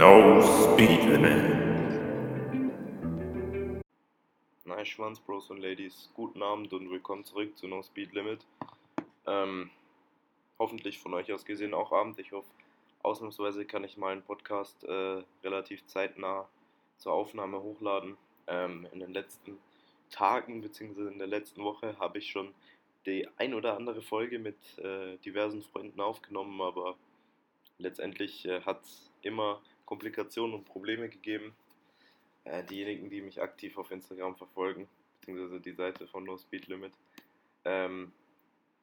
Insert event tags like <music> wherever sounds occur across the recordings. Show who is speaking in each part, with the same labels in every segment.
Speaker 1: No Speed Limit.
Speaker 2: Nice Schwanz, Bros und Ladies. Guten Abend und willkommen zurück zu No Speed Limit. Ähm, hoffentlich von euch aus gesehen auch Abend. Ich hoffe, ausnahmsweise kann ich mal einen Podcast äh, relativ zeitnah zur Aufnahme hochladen. Ähm, in den letzten Tagen bzw. in der letzten Woche habe ich schon die ein oder andere Folge mit äh, diversen Freunden aufgenommen, aber letztendlich äh, hat es immer Komplikationen und Probleme gegeben. Äh, diejenigen, die mich aktiv auf Instagram verfolgen, beziehungsweise die Seite von No Speed Limit, ähm,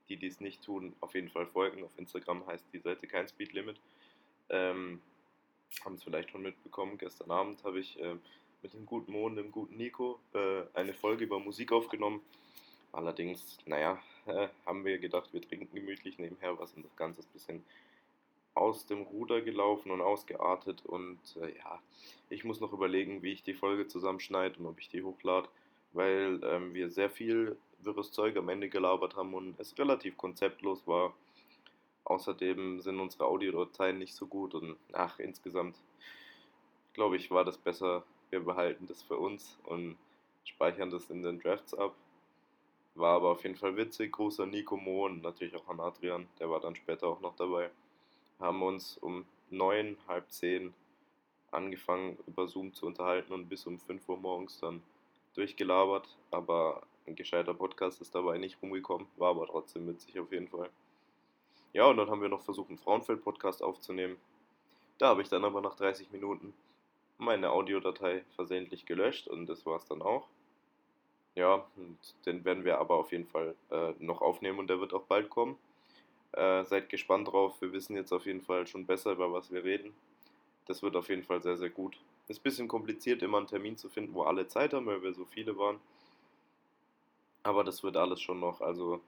Speaker 2: die dies nicht tun, auf jeden Fall folgen. Auf Instagram heißt die Seite kein Speed Limit. Ähm, haben es vielleicht schon mitbekommen. Gestern Abend habe ich äh, mit dem guten Mo und dem guten Nico äh, eine Folge über Musik aufgenommen. Allerdings, naja, äh, <laughs> haben wir gedacht, wir trinken gemütlich nebenher was und das Ganze ist ein bisschen aus dem Ruder gelaufen und ausgeartet und äh, ja, ich muss noch überlegen, wie ich die Folge zusammenschneide und ob ich die hochlade, weil ähm, wir sehr viel wirres Zeug am Ende gelabert haben und es relativ konzeptlos war. Außerdem sind unsere Audiodateien nicht so gut und ach, insgesamt glaube ich, war das besser, wir behalten das für uns und speichern das in den Drafts ab. War aber auf jeden Fall witzig. Gruß an Nico Mo und natürlich auch an Adrian, der war dann später auch noch dabei. Haben uns um neun, halb zehn angefangen über Zoom zu unterhalten und bis um 5 Uhr morgens dann durchgelabert. Aber ein gescheiter Podcast ist dabei nicht rumgekommen, war aber trotzdem witzig auf jeden Fall. Ja, und dann haben wir noch versucht, einen Frauenfeld-Podcast aufzunehmen. Da habe ich dann aber nach 30 Minuten meine Audiodatei versehentlich gelöscht und das war es dann auch. Ja, und den werden wir aber auf jeden Fall äh, noch aufnehmen und der wird auch bald kommen. Äh, seid gespannt drauf. Wir wissen jetzt auf jeden Fall schon besser, über was wir reden. Das wird auf jeden Fall sehr, sehr gut. Ist ein bisschen kompliziert, immer einen Termin zu finden, wo alle Zeit haben, weil wir so viele waren. Aber das wird alles schon noch. Also,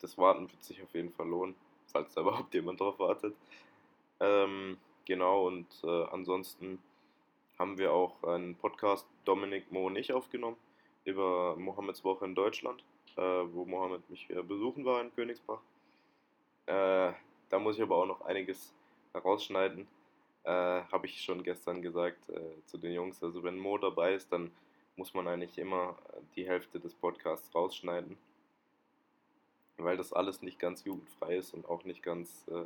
Speaker 2: das Warten wird sich auf jeden Fall lohnen, falls da <laughs> überhaupt jemand drauf wartet. Ähm, genau, und äh, ansonsten haben wir auch einen Podcast, Dominik, Mo und ich, aufgenommen über Mohammeds Woche in Deutschland, äh, wo Mohammed mich äh, besuchen war in Königsbach. Äh, da muss ich aber auch noch einiges herausschneiden. Äh, Habe ich schon gestern gesagt äh, zu den Jungs. Also wenn Mo dabei ist, dann muss man eigentlich immer die Hälfte des Podcasts rausschneiden, weil das alles nicht ganz jugendfrei ist und auch nicht ganz äh,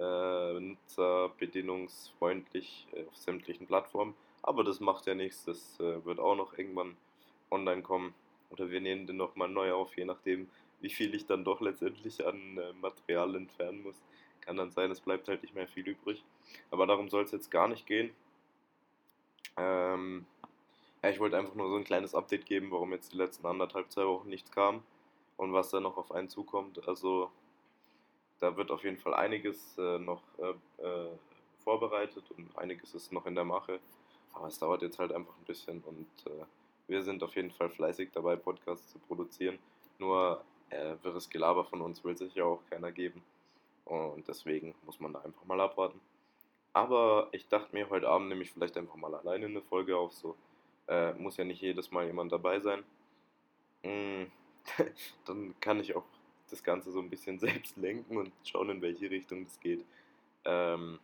Speaker 2: äh, nutzerbedienungsfreundlich äh, auf sämtlichen Plattformen. Aber das macht ja nichts, das äh, wird auch noch irgendwann online kommen. Oder wir nehmen den nochmal neu auf, je nachdem, wie viel ich dann doch letztendlich an äh, Material entfernen muss. Kann dann sein, es bleibt halt nicht mehr viel übrig. Aber darum soll es jetzt gar nicht gehen. Ähm, ja, ich wollte einfach nur so ein kleines Update geben, warum jetzt die letzten anderthalb, zwei Wochen nichts kam und was da noch auf einen zukommt. Also da wird auf jeden Fall einiges äh, noch äh, äh, vorbereitet und einiges ist noch in der Mache. Aber es dauert jetzt halt einfach ein bisschen und äh, wir sind auf jeden Fall fleißig dabei, Podcasts zu produzieren. Nur äh, wirres Gelaber von uns will sich ja auch keiner geben. Und deswegen muss man da einfach mal abwarten. Aber ich dachte mir, heute Abend nehme ich vielleicht einfach mal alleine eine Folge auf. So äh, muss ja nicht jedes Mal jemand dabei sein. Mm, <laughs> dann kann ich auch das Ganze so ein bisschen <laughs> selbst lenken und schauen, in welche Richtung es geht. Ähm,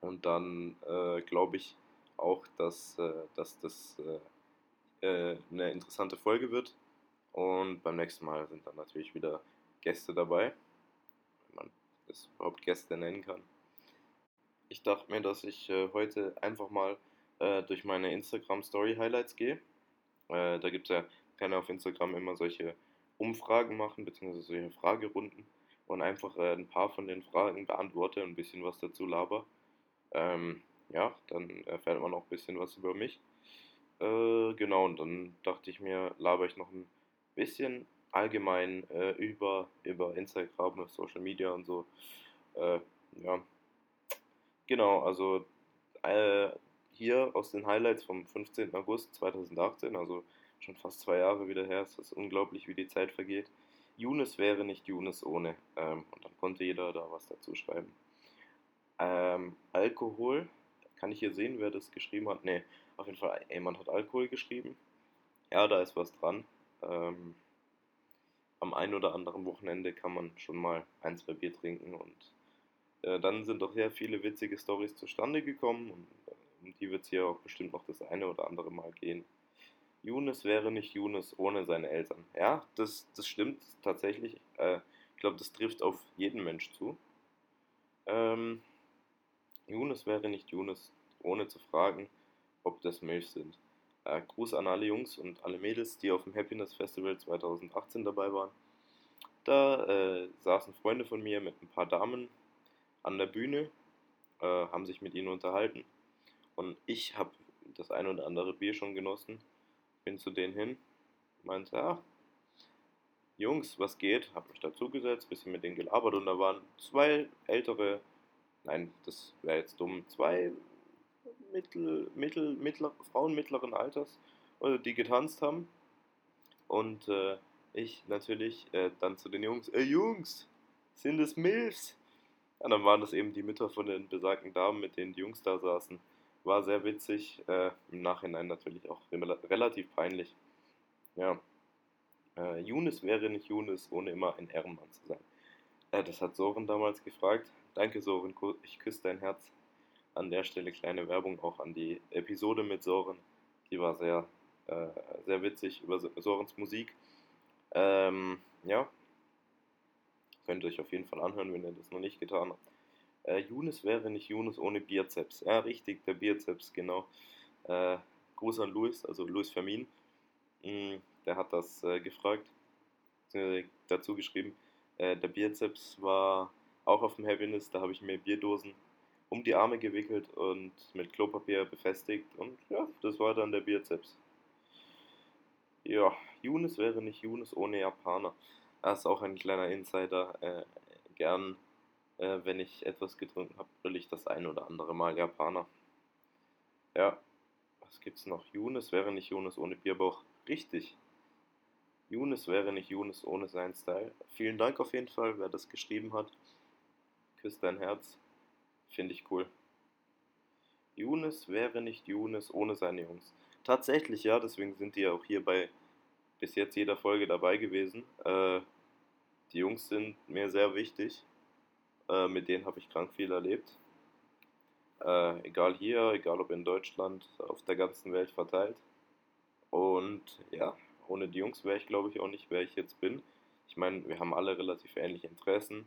Speaker 2: und dann äh, glaube ich auch, dass, äh, dass das äh, äh, eine interessante Folge wird. Und beim nächsten Mal sind dann natürlich wieder Gäste dabei, wenn man es überhaupt Gäste nennen kann. Ich dachte mir, dass ich äh, heute einfach mal äh, durch meine Instagram Story Highlights gehe. da gibt es ja, kann auf Instagram immer solche Umfragen machen, beziehungsweise solche Fragerunden und einfach äh, ein paar von den Fragen beantworte und ein bisschen was dazu laber. Ähm, ja, dann erfährt man auch ein bisschen was über mich. Äh, genau, und dann dachte ich mir, laber ich noch ein bisschen allgemein äh, über, über Instagram, Social Media und so. Äh, ja, genau, also äh, hier aus den Highlights vom 15. August 2018, also schon fast zwei Jahre wieder her. Es ist unglaublich, wie die Zeit vergeht. Younes wäre nicht Younes ohne. Ähm, und dann konnte jeder da was dazu schreiben. Ähm, Alkohol. Kann ich hier sehen, wer das geschrieben hat? Ne, auf jeden Fall, jemand hat Alkohol geschrieben. Ja, da ist was dran. Ähm, am einen oder anderen Wochenende kann man schon mal ein, zwei Bier trinken und Äh, dann sind doch sehr viele witzige Stories zustande gekommen und äh, um die wird es hier auch bestimmt noch das eine oder andere Mal gehen. Yunus wäre nicht Yunus ohne seine Eltern. Ja, das, das stimmt tatsächlich. Äh, ich glaube, das trifft auf jeden Mensch zu. Ähm, Yunus wäre nicht Yunus, ohne zu fragen, ob das Milch sind. Äh, Gruß an alle Jungs und alle Mädels, die auf dem Happiness Festival 2018 dabei waren. Da äh, saßen Freunde von mir mit ein paar Damen an der Bühne, äh, haben sich mit ihnen unterhalten. Und ich habe das ein oder andere Bier schon genossen. Bin zu denen hin, meinte, ja, Jungs, was geht? Hab mich dazugesetzt, bisschen mit denen gelabert und da waren zwei ältere, nein, das wäre jetzt dumm, zwei mittel, mittel, mittler, Frauen mittleren Alters, äh, die getanzt haben. Und äh, ich natürlich äh, dann zu den Jungs, ey Jungs, sind es Milfs? Ja, dann waren das eben die Mütter von den besagten Damen, mit denen die Jungs da saßen. War sehr witzig, äh, im Nachhinein natürlich auch relativ peinlich. Ja. Äh, Younes wäre nicht Younes, ohne immer ein Ehrenmann zu sein. Äh, das hat Soren damals gefragt. Danke Soren, ich küsse dein Herz. An der Stelle kleine Werbung auch an die Episode mit Soren. Die war sehr, äh, sehr witzig über Sorens Musik. Ähm, ja, könnt ihr euch auf jeden Fall anhören, wenn ihr das noch nicht getan habt. Äh, Younes wäre nicht Younes ohne Bizeps. Ja, richtig, der Bizeps, genau. Äh, Gruß an Luis, also Luis Fermin. Mm, der hat das äh, gefragt, dazu geschrieben. Äh, der Bizeps war auch auf dem Happiness, da habe ich mir Bierdosen um die Arme gewickelt und mit Klopapier befestigt und ja, das war dann der Bizeps. Ja, Younes wäre nicht Younes ohne Japaner. Das ist auch ein kleiner Insider. Äh, gern, äh, wenn ich etwas getrunken habe, will ich das ein oder andere Mal Japaner. Ja, was gibt's noch? Younes wäre nicht Younes ohne Bierbauch. Richtig. Younes wäre nicht Younes ohne seinen Style. Vielen Dank auf jeden Fall, wer das geschrieben hat. Küss dein Herz. Finde ich cool. Younes wäre nicht Younes ohne seine Jungs. Tatsächlich, ja, deswegen sind die ja auch hier bei bis jetzt jeder Folge dabei gewesen. Äh, die Jungs sind mir sehr wichtig. Äh, mit denen habe ich krank viel erlebt. Äh, egal hier, egal ob in Deutschland, auf der ganzen Welt verteilt. Und ja, ohne die Jungs wäre ich glaube ich auch nicht, wer ich jetzt bin. Ich meine, wir haben alle relativ ähnliche Interessen,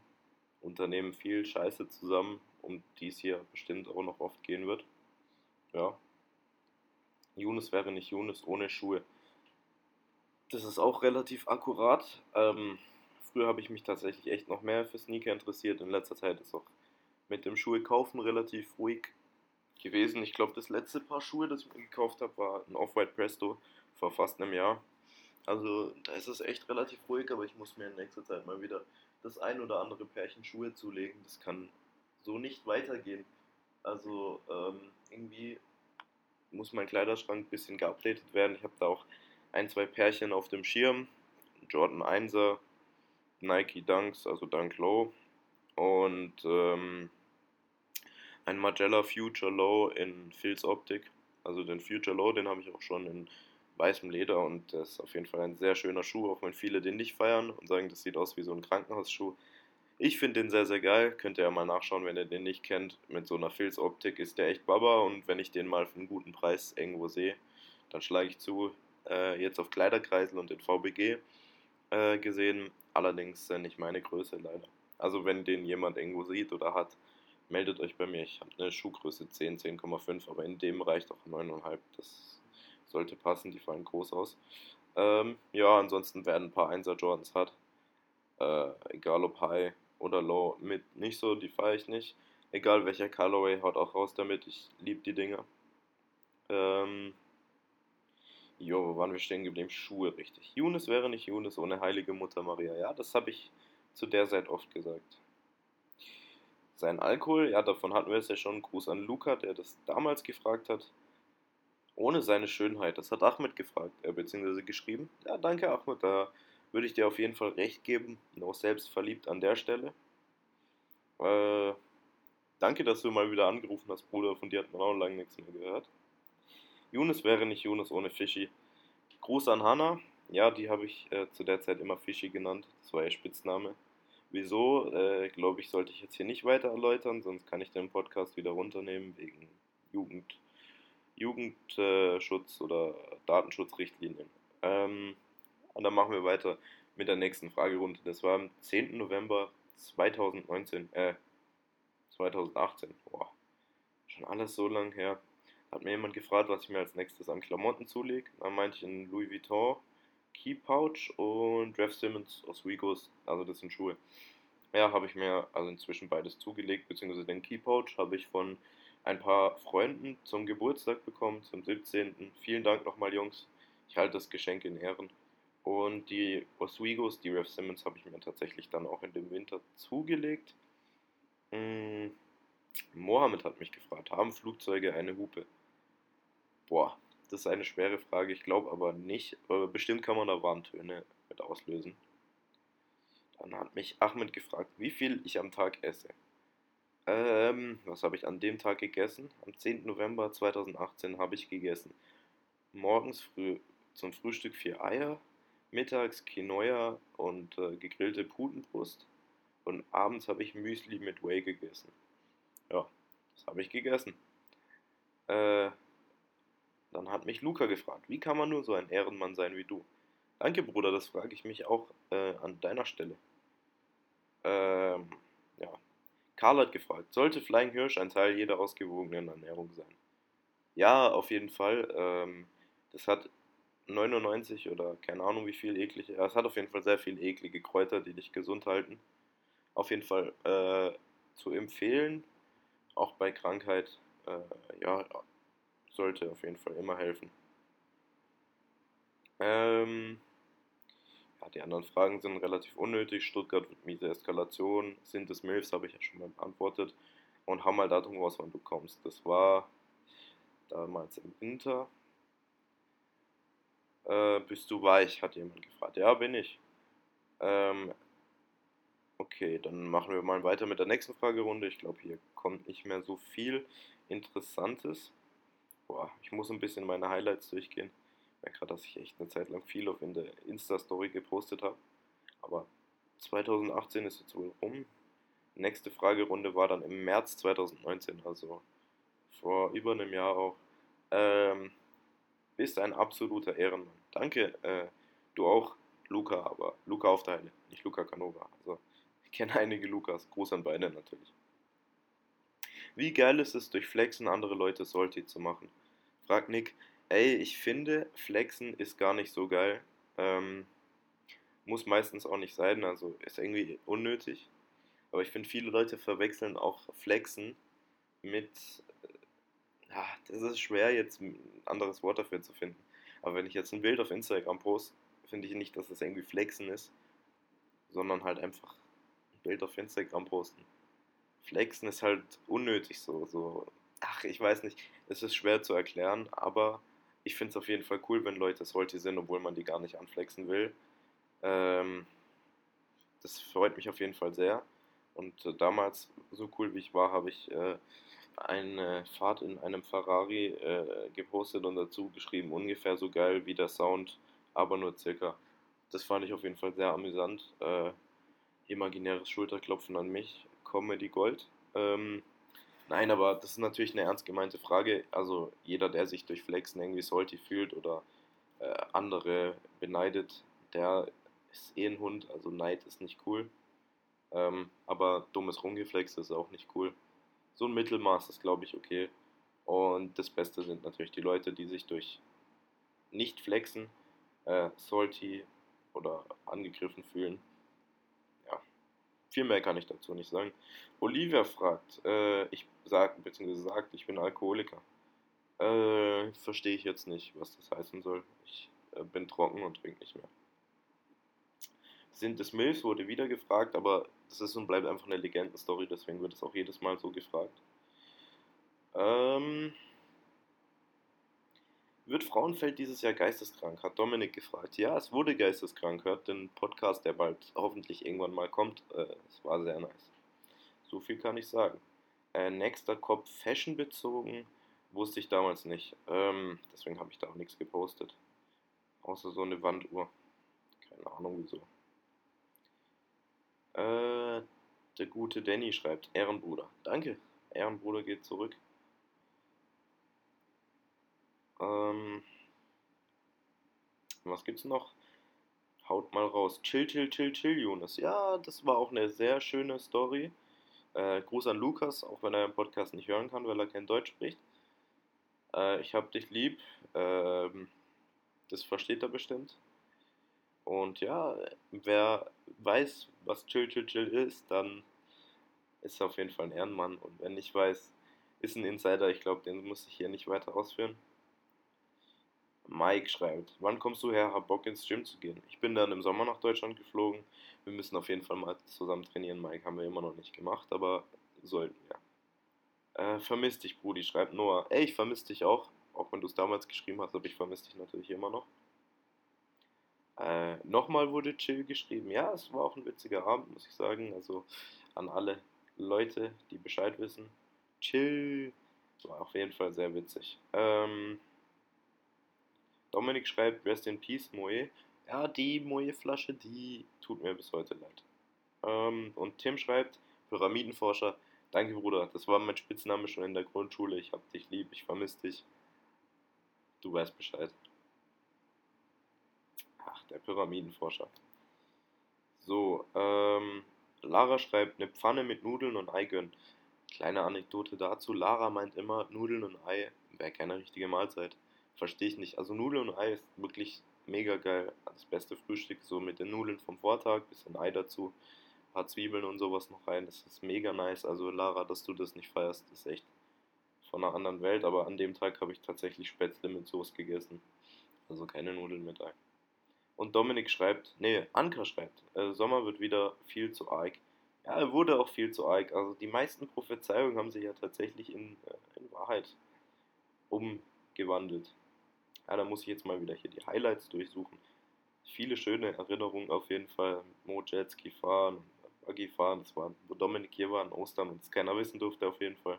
Speaker 2: unternehmen viel Scheiße zusammen, um die es hier bestimmt auch noch oft gehen wird. Ja. Yunus wäre nicht Yunus ohne Schuhe. Das ist auch relativ akkurat. Ähm, früher habe ich mich tatsächlich echt noch mehr für Sneaker interessiert. In letzter Zeit ist auch mit dem Schuhe kaufen relativ ruhig gewesen. Ich glaube, das letzte Paar Schuhe, das ich mir gekauft habe, war ein Off-White Presto vor fast einem Jahr. Also da ist es echt relativ ruhig, aber ich muss mir in nächster Zeit mal wieder das ein oder andere Pärchen Schuhe zulegen. Das kann so nicht weitergehen. Also ähm, irgendwie muss mein Kleiderschrank ein bisschen geupdatet werden. Ich habe da auch ein, zwei Pärchen auf dem Schirm. Jordan 1er, Nike Dunks, also Dunk Low und ähm, ein Magella Future Low in Fields Optik. Also den Future Low, den habe ich auch schon in weißem Leder und das ist auf jeden Fall ein sehr schöner Schuh, auch wenn viele den nicht feiern und sagen, das sieht aus wie so ein Krankenhausschuh. Ich finde den sehr, sehr geil. Könnt ihr ja mal nachschauen, wenn ihr den nicht kennt. Mit so einer Filzoptik ist der echt Baba und wenn ich den mal für einen guten Preis irgendwo sehe, dann schlage ich zu äh, jetzt auf Kleiderkreisel und den VBG äh, gesehen, allerdings äh, nicht meine Größe leider. Also wenn den jemand irgendwo sieht oder hat, meldet euch bei mir. Ich habe eine Schuhgröße 10, 10,5, aber in dem reicht auch 9,5. Das sollte passen, die fallen groß aus. Ähm, ja, ansonsten werden ein paar 1er Jordans hat. Äh, egal ob High oder Low, mit nicht so, die fahre ich nicht. Egal welcher Colorway, haut auch raus damit. Ich liebe die Dinger. Ähm, Jo, wo waren wir stehen geblieben? Schuhe, richtig. Younes wäre nicht Younes ohne heilige Mutter Maria. Ja, das habe ich zu der Zeit oft gesagt. Sein Alkohol, ja, davon hatten wir es ja schon. Gruß an Luca, der das damals gefragt hat. Ohne seine Schönheit, das hat Ahmed gefragt, äh, beziehungsweise geschrieben. Ja, danke Ahmed, da würde ich dir auf jeden Fall recht geben. Noch selbst verliebt an der Stelle. Äh, danke, dass du mal wieder angerufen hast, Bruder. Von dir hat man auch lange nichts mehr gehört. Yunus wäre nicht Yunus ohne Fischi. Gruß an Hanna. Ja, die habe ich äh, zu der Zeit immer Fischi genannt. Das war ihr Spitzname. Wieso, äh, glaube ich, sollte ich jetzt hier nicht weiter erläutern, sonst kann ich den Podcast wieder runternehmen wegen Jugend, Jugendschutz äh, oder Datenschutzrichtlinien. Ähm, und dann machen wir weiter mit der nächsten Fragerunde. Das war am 10. November 2019, äh, 2018. Boah, schon alles so lang her. Hat mir jemand gefragt, was ich mir als nächstes an Klamotten zulege. Dann meinte ich in Louis Vuitton Key Pouch und Ref Simmons Oswegos, also das sind Schuhe. Ja, habe ich mir also inzwischen beides zugelegt, beziehungsweise den Key Pouch habe ich von ein paar Freunden zum Geburtstag bekommen, zum 17. Vielen Dank nochmal, Jungs. Ich halte das Geschenk in Ehren. Und die Oswegos, die Ref Simmons, habe ich mir tatsächlich dann auch in dem Winter zugelegt. Hm, Mohammed hat mich gefragt, haben Flugzeuge eine Hupe? Boah, das ist eine schwere Frage. Ich glaube aber nicht. Aber bestimmt kann man da Warntöne mit auslösen. Dann hat mich Ahmed gefragt, wie viel ich am Tag esse. Ähm, was habe ich an dem Tag gegessen? Am 10. November 2018 habe ich gegessen. Morgens früh zum Frühstück vier Eier, mittags Quinoa und äh, gegrillte Putenbrust und abends habe ich Müsli mit Whey gegessen. Ja, das habe ich gegessen. Äh, dann hat mich Luca gefragt, wie kann man nur so ein Ehrenmann sein wie du? Danke, Bruder, das frage ich mich auch äh, an deiner Stelle. Ähm, ja. Karl hat gefragt, sollte Flying Hirsch ein Teil jeder ausgewogenen Ernährung sein? Ja, auf jeden Fall. Ähm, das hat 99 oder keine Ahnung wie viel eklige, es hat auf jeden Fall sehr viel eklige Kräuter, die dich gesund halten. Auf jeden Fall äh, zu empfehlen, auch bei Krankheit, äh, ja, sollte auf jeden Fall immer helfen. Ähm, ja, die anderen Fragen sind relativ unnötig. Stuttgart wird miese Eskalation. Sind es Milfs, habe ich ja schon mal beantwortet. Und hau mal Datum raus, wann du kommst. Das war damals im Winter. Äh, bist du weich, hat jemand gefragt. Ja, bin ich. Ähm, okay, dann machen wir mal weiter mit der nächsten Fragerunde. Ich glaube, hier kommt nicht mehr so viel Interessantes boah, ich muss ein bisschen meine Highlights durchgehen. Ich merke gerade, dass ich echt eine Zeit lang viel auf in der Insta-Story gepostet habe. Aber 2018 ist jetzt wohl rum. Nächste Fragerunde war dann im März 2019, also vor über einem Jahr auch. Ähm, bist ein absoluter Ehrenmann. Danke, äh, du auch, Luca, aber Luca auf der Heile, nicht Luca Canova. Also, ich kenne einige Lukas. Gruß an beide natürlich. Wie geil ist es, durch Flexen andere Leute Salty zu machen? Fragt Nick, ey, ich finde, Flexen ist gar nicht so geil. Ähm, muss meistens auch nicht sein, also ist irgendwie unnötig. Aber ich finde, viele Leute verwechseln auch Flexen mit. Ja, das ist schwer, jetzt ein anderes Wort dafür zu finden. Aber wenn ich jetzt ein Bild auf Instagram poste, finde ich nicht, dass das irgendwie Flexen ist, sondern halt einfach ein Bild auf Instagram posten. Flexen ist halt unnötig so, so. Ach, ich weiß nicht. Es ist schwer zu erklären, aber ich finde es auf jeden Fall cool, wenn Leute solche sind, obwohl man die gar nicht anflexen will. Ähm, das freut mich auf jeden Fall sehr. Und äh, damals, so cool wie ich war, habe ich äh, eine Fahrt in einem Ferrari äh, gepostet und dazu geschrieben, ungefähr so geil wie der Sound, aber nur circa. Das fand ich auf jeden Fall sehr amüsant. Äh, imaginäres Schulterklopfen an mich. Comedy Gold. Ähm, nein, aber das ist natürlich eine ernst gemeinte Frage. Also jeder, der sich durch Flexen irgendwie salty fühlt oder äh, andere beneidet, der ist eh ein Hund. Also Neid ist nicht cool. Ähm, aber dummes Rumgeflex ist auch nicht cool. So ein Mittelmaß ist, glaube ich, okay. Und das Beste sind natürlich die Leute, die sich durch nicht flexen, äh, salty oder angegriffen fühlen viel mehr kann ich dazu nicht sagen. Olivia fragt, äh, ich sag, beziehungsweise sagt, ich bin Alkoholiker. Äh, verstehe ich jetzt nicht, was das heißen soll. Ich äh, bin trocken und trinke nicht mehr. Sind es Milfs, wurde wieder gefragt, aber das ist und bleibt einfach eine Legendenstory, deswegen wird es auch jedes Mal so gefragt. Ähm, wird Frauenfeld dieses Jahr geisteskrank? Hat Dominik gefragt. Ja, es wurde geisteskrank. Hört den Podcast, der bald hoffentlich irgendwann mal kommt. Äh, es war sehr nice. So viel kann ich sagen. Äh, nächster Kopf Fashion bezogen. Wusste ich damals nicht. Ähm, deswegen habe ich da auch nichts gepostet. Außer so eine Wanduhr. Keine Ahnung wieso. Äh, Der gute Danny schreibt, Ehrenbruder. Danke. Ehrenbruder geht zurück. Ähm, was gibt's noch? Haut mal raus. Chill, chill, chill, chill, Jonas. Ja, das war auch eine sehr schöne Story. Äh, Gruß an Lukas, auch wenn er im Podcast nicht hören kann, weil er kein Deutsch spricht. Äh, ich hab dich lieb. Ähm, das versteht er bestimmt. Und ja, wer weiß, was Chill, chill, chill ist, dann ist er auf jeden Fall ein Ehrenmann. Und wenn nicht weiß, ist ein Insider. Ich glaube, den muss ich hier nicht weiter ausführen. Mike schreibt, wann kommst du her, hab Bock ins Gym zu gehen? Ich bin dann im Sommer nach Deutschland geflogen. Wir müssen auf jeden Fall mal zusammen trainieren, Mike. Haben wir immer noch nicht gemacht, aber sollten wir. Äh, vermiss dich, Brudi, schreibt Noah. Ey, ich vermisse dich auch. Auch wenn du es damals geschrieben hast, aber ich vermisse dich natürlich immer noch. Äh, nochmal wurde Chill geschrieben. Ja, es war auch ein witziger Abend, muss ich sagen. Also an alle Leute, die Bescheid wissen. Chill. War auf jeden Fall sehr witzig. Ähm, Dominik schreibt, Rest in Peace, Moe. Ja, die Moe-Flasche, die tut mir bis heute leid. Ähm, und Tim schreibt, Pyramidenforscher, danke Bruder, das war mein Spitzname schon in der Grundschule. Ich hab dich lieb, ich vermisse dich. Du weißt Bescheid. Der Pyramidenforscher. So, ähm, Lara schreibt, eine Pfanne mit Nudeln und Ei gönnen. Kleine Anekdote dazu, Lara meint immer, Nudeln und Ei wäre keine richtige Mahlzeit verstehe ich nicht. Also Nudeln und Ei ist wirklich mega geil. Das beste Frühstück, so mit den Nudeln vom Vortag, bisschen Ei dazu, paar Zwiebeln und sowas noch rein. Das ist mega nice. Also Lara, dass du das nicht feierst, ist echt von einer anderen Welt. Aber an dem Tag habe ich tatsächlich Spätzle mit Soße gegessen. Also keine Nudeln mit Ei. Und Dominik schreibt, nee, Anker schreibt, äh, Sommer wird wieder viel zu arg. Ja, er wurde auch viel zu arg. Also die meisten Prophezeiungen haben sich ja tatsächlich in, äh, in Wahrheit umgewandelt. Ja, da muss ich jetzt mal wieder hier die Highlights durchsuchen. Viele schöne Erinnerungen auf jeden Fall. Mo Jetski fahren, Buggy fahren, das war, wo Dominik hier war an Ostern und es keiner wissen durfte auf jeden Fall.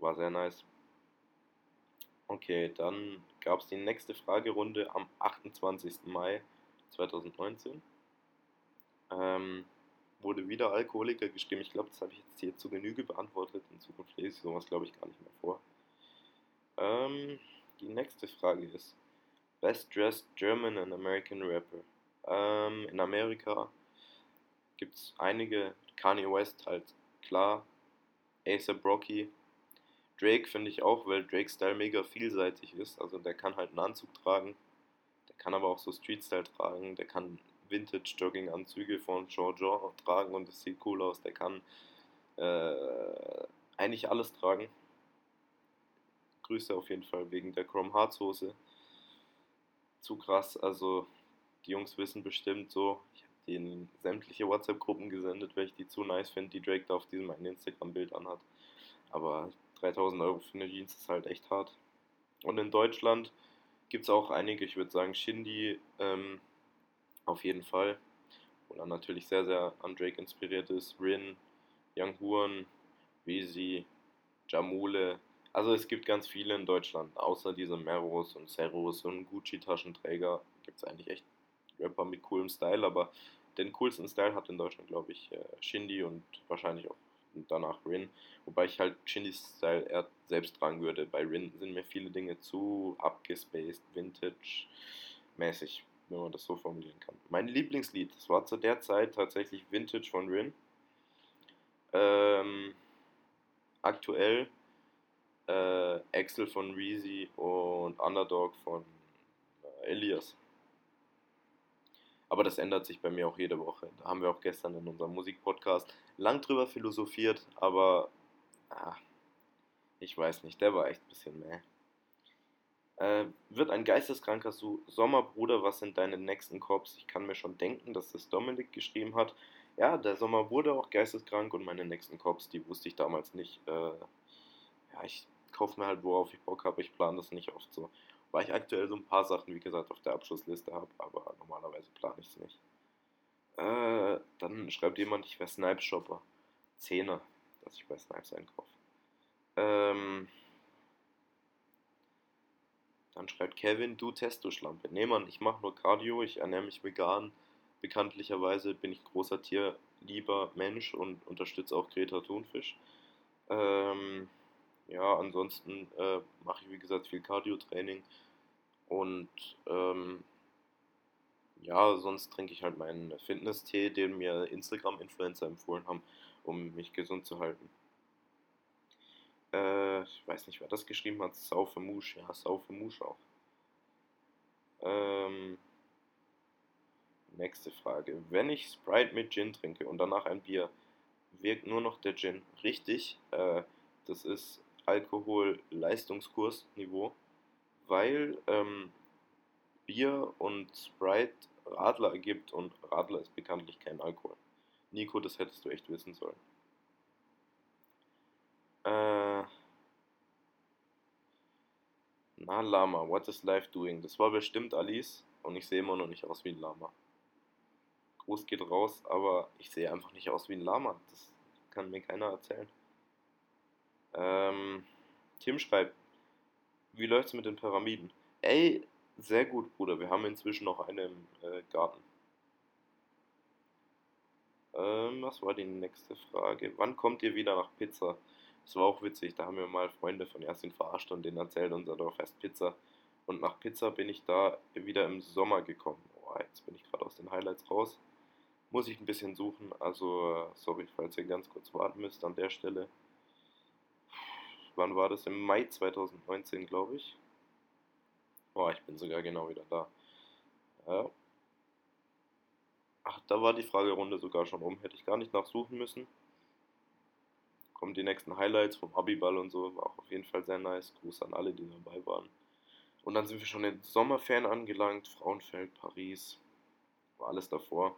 Speaker 2: War sehr nice. Okay, dann gab es die nächste Fragerunde am 28. Mai 2019. Ähm, wurde wieder Alkoholiker geschrieben. Ich glaube, das habe ich jetzt hier zu Genüge beantwortet. In Zukunft lese ich sowas, glaube ich, gar nicht mehr vor. Ähm, die nächste Frage ist: Best Dressed German and American Rapper. Ähm, in Amerika gibt es einige. Kanye West halt klar. ASAP Rocky. Drake finde ich auch, weil Drake's Style mega vielseitig ist. Also der kann halt einen Anzug tragen. Der kann aber auch so Street-Style tragen. Der kann Vintage-Jogging-Anzüge von Jean Jean tragen und das sieht cool aus. Der kann äh, eigentlich alles tragen. Grüße auf jeden Fall wegen der Chrome Hearts Hose. Zu krass, also die Jungs wissen bestimmt so. Ich habe denen sämtliche WhatsApp-Gruppen gesendet, weil ich die zu nice finde, die Drake da auf diesem einen Instagram-Bild anhat. Aber 3000 Euro für eine Jeans ist halt echt hart. Und in Deutschland gibt es auch einige, ich würde sagen Shindy ähm, auf jeden Fall. Wo dann natürlich sehr, sehr an Drake inspiriert ist. Rin, Young Huan, Weezy, Jamule, also es gibt ganz viele in Deutschland, außer diese Meros und Serros und Gucci-Taschenträger gibt es eigentlich echt Rapper mit coolem Style, aber den coolsten Style hat in Deutschland, glaube ich, äh, Shindy und wahrscheinlich auch danach Rin. Wobei ich halt Shindys Style eher selbst tragen würde. Bei Rin sind mir viele Dinge zu abgespaced, Vintage-mäßig, wenn man das so formulieren kann. Mein Lieblingslied, das war zu der Zeit tatsächlich Vintage von Rin. Ähm, aktuell äh, Axel von Reezy und Underdog von äh, Elias. Aber das ändert sich bei mir auch jede Woche. Da haben wir auch gestern in unserem Musikpodcast lang drüber philosophiert, aber ah, ich weiß nicht, der war echt ein bisschen mehr. Äh, wird ein geisteskranker Sommerbruder, was sind deine nächsten Cops? Ich kann mir schon denken, dass das Dominik geschrieben hat. Ja, der Sommer wurde auch geisteskrank und meine nächsten Cops, die wusste ich damals nicht. Äh, ja, ich kaufe mir halt, worauf ich Bock habe. Ich plane das nicht oft so. Weil ich aktuell so ein paar Sachen, wie gesagt, auf der Abschlussliste habe, aber normalerweise plane ich es nicht. Äh, dann schreibt jemand, ich wäre Snipes-Shopper. Zehner, dass ich bei Snipes einkaufe. Ähm, dann schreibt Kevin, du Testo-Schlampe. Nee, Mann, ich mache nur Cardio, ich ernähre mich vegan. Bekanntlicherweise bin ich großer Tierlieber Mensch und unterstütze auch Greta Thunfisch. Ähm, ja, ansonsten äh, mache ich wie gesagt viel Cardio-Training und ähm, ja, sonst trinke ich halt meinen Fitness-Tee, den mir Instagram-Influencer empfohlen haben, um mich gesund zu halten. Äh, ich weiß nicht, wer das geschrieben hat. Saufe Musch. Ja, Saufe Musch auch. Ähm, nächste Frage. Wenn ich Sprite mit Gin trinke und danach ein Bier, wirkt nur noch der Gin. Richtig. Äh, das ist Alkohol-Leistungskursniveau, weil ähm, Bier und Sprite Radler ergibt und Radler ist bekanntlich kein Alkohol. Nico, das hättest du echt wissen sollen. Äh, na, Lama, what is life doing? Das war bestimmt Alice und ich sehe immer noch nicht aus wie ein Lama. Gruß geht raus, aber ich sehe einfach nicht aus wie ein Lama. Das kann mir keiner erzählen. Ähm, Tim schreibt, wie läuft's mit den Pyramiden? Ey, sehr gut, Bruder. Wir haben inzwischen noch eine im äh, Garten. Ähm, was war die nächste Frage? Wann kommt ihr wieder nach Pizza? Das war auch witzig. Da haben wir mal Freunde von Ersin verarscht und denen erzählt, unser Dorf heißt Pizza. Und nach Pizza bin ich da wieder im Sommer gekommen. Oh, jetzt bin ich gerade aus den Highlights raus. Muss ich ein bisschen suchen. Also, äh, sorry, falls ihr ganz kurz warten müsst an der Stelle wann war das? Im Mai 2019, glaube ich. Oh, ich bin sogar genau wieder da. Ja. Ach, da war die Fragerunde sogar schon um. Hätte ich gar nicht nachsuchen müssen. Kommen die nächsten Highlights vom Abiball und so. War auch auf jeden Fall sehr nice. Gruß an alle, die dabei waren. Und dann sind wir schon in Sommerferien angelangt. Frauenfeld, Paris. War alles davor.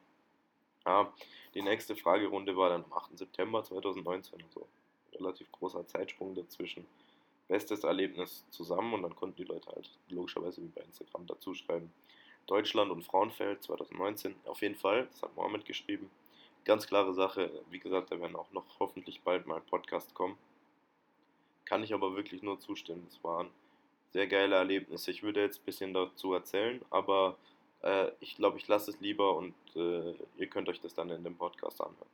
Speaker 2: Ah, die nächste Fragerunde war dann am 8. September 2019 und so relativ großer Zeitsprung dazwischen. Bestes Erlebnis zusammen und dann konnten die Leute halt logischerweise wie bei Instagram dazu schreiben. Deutschland und Frauenfeld 2019, auf jeden Fall, das hat Mohammed geschrieben. Ganz klare Sache, wie gesagt, da werden auch noch hoffentlich bald mal Podcast kommen. Kann ich aber wirklich nur zustimmen. Es waren sehr geile Erlebnisse. Ich würde jetzt ein bisschen dazu erzählen, aber äh, ich glaube, ich lasse es lieber und äh, ihr könnt euch das dann in dem Podcast anhören.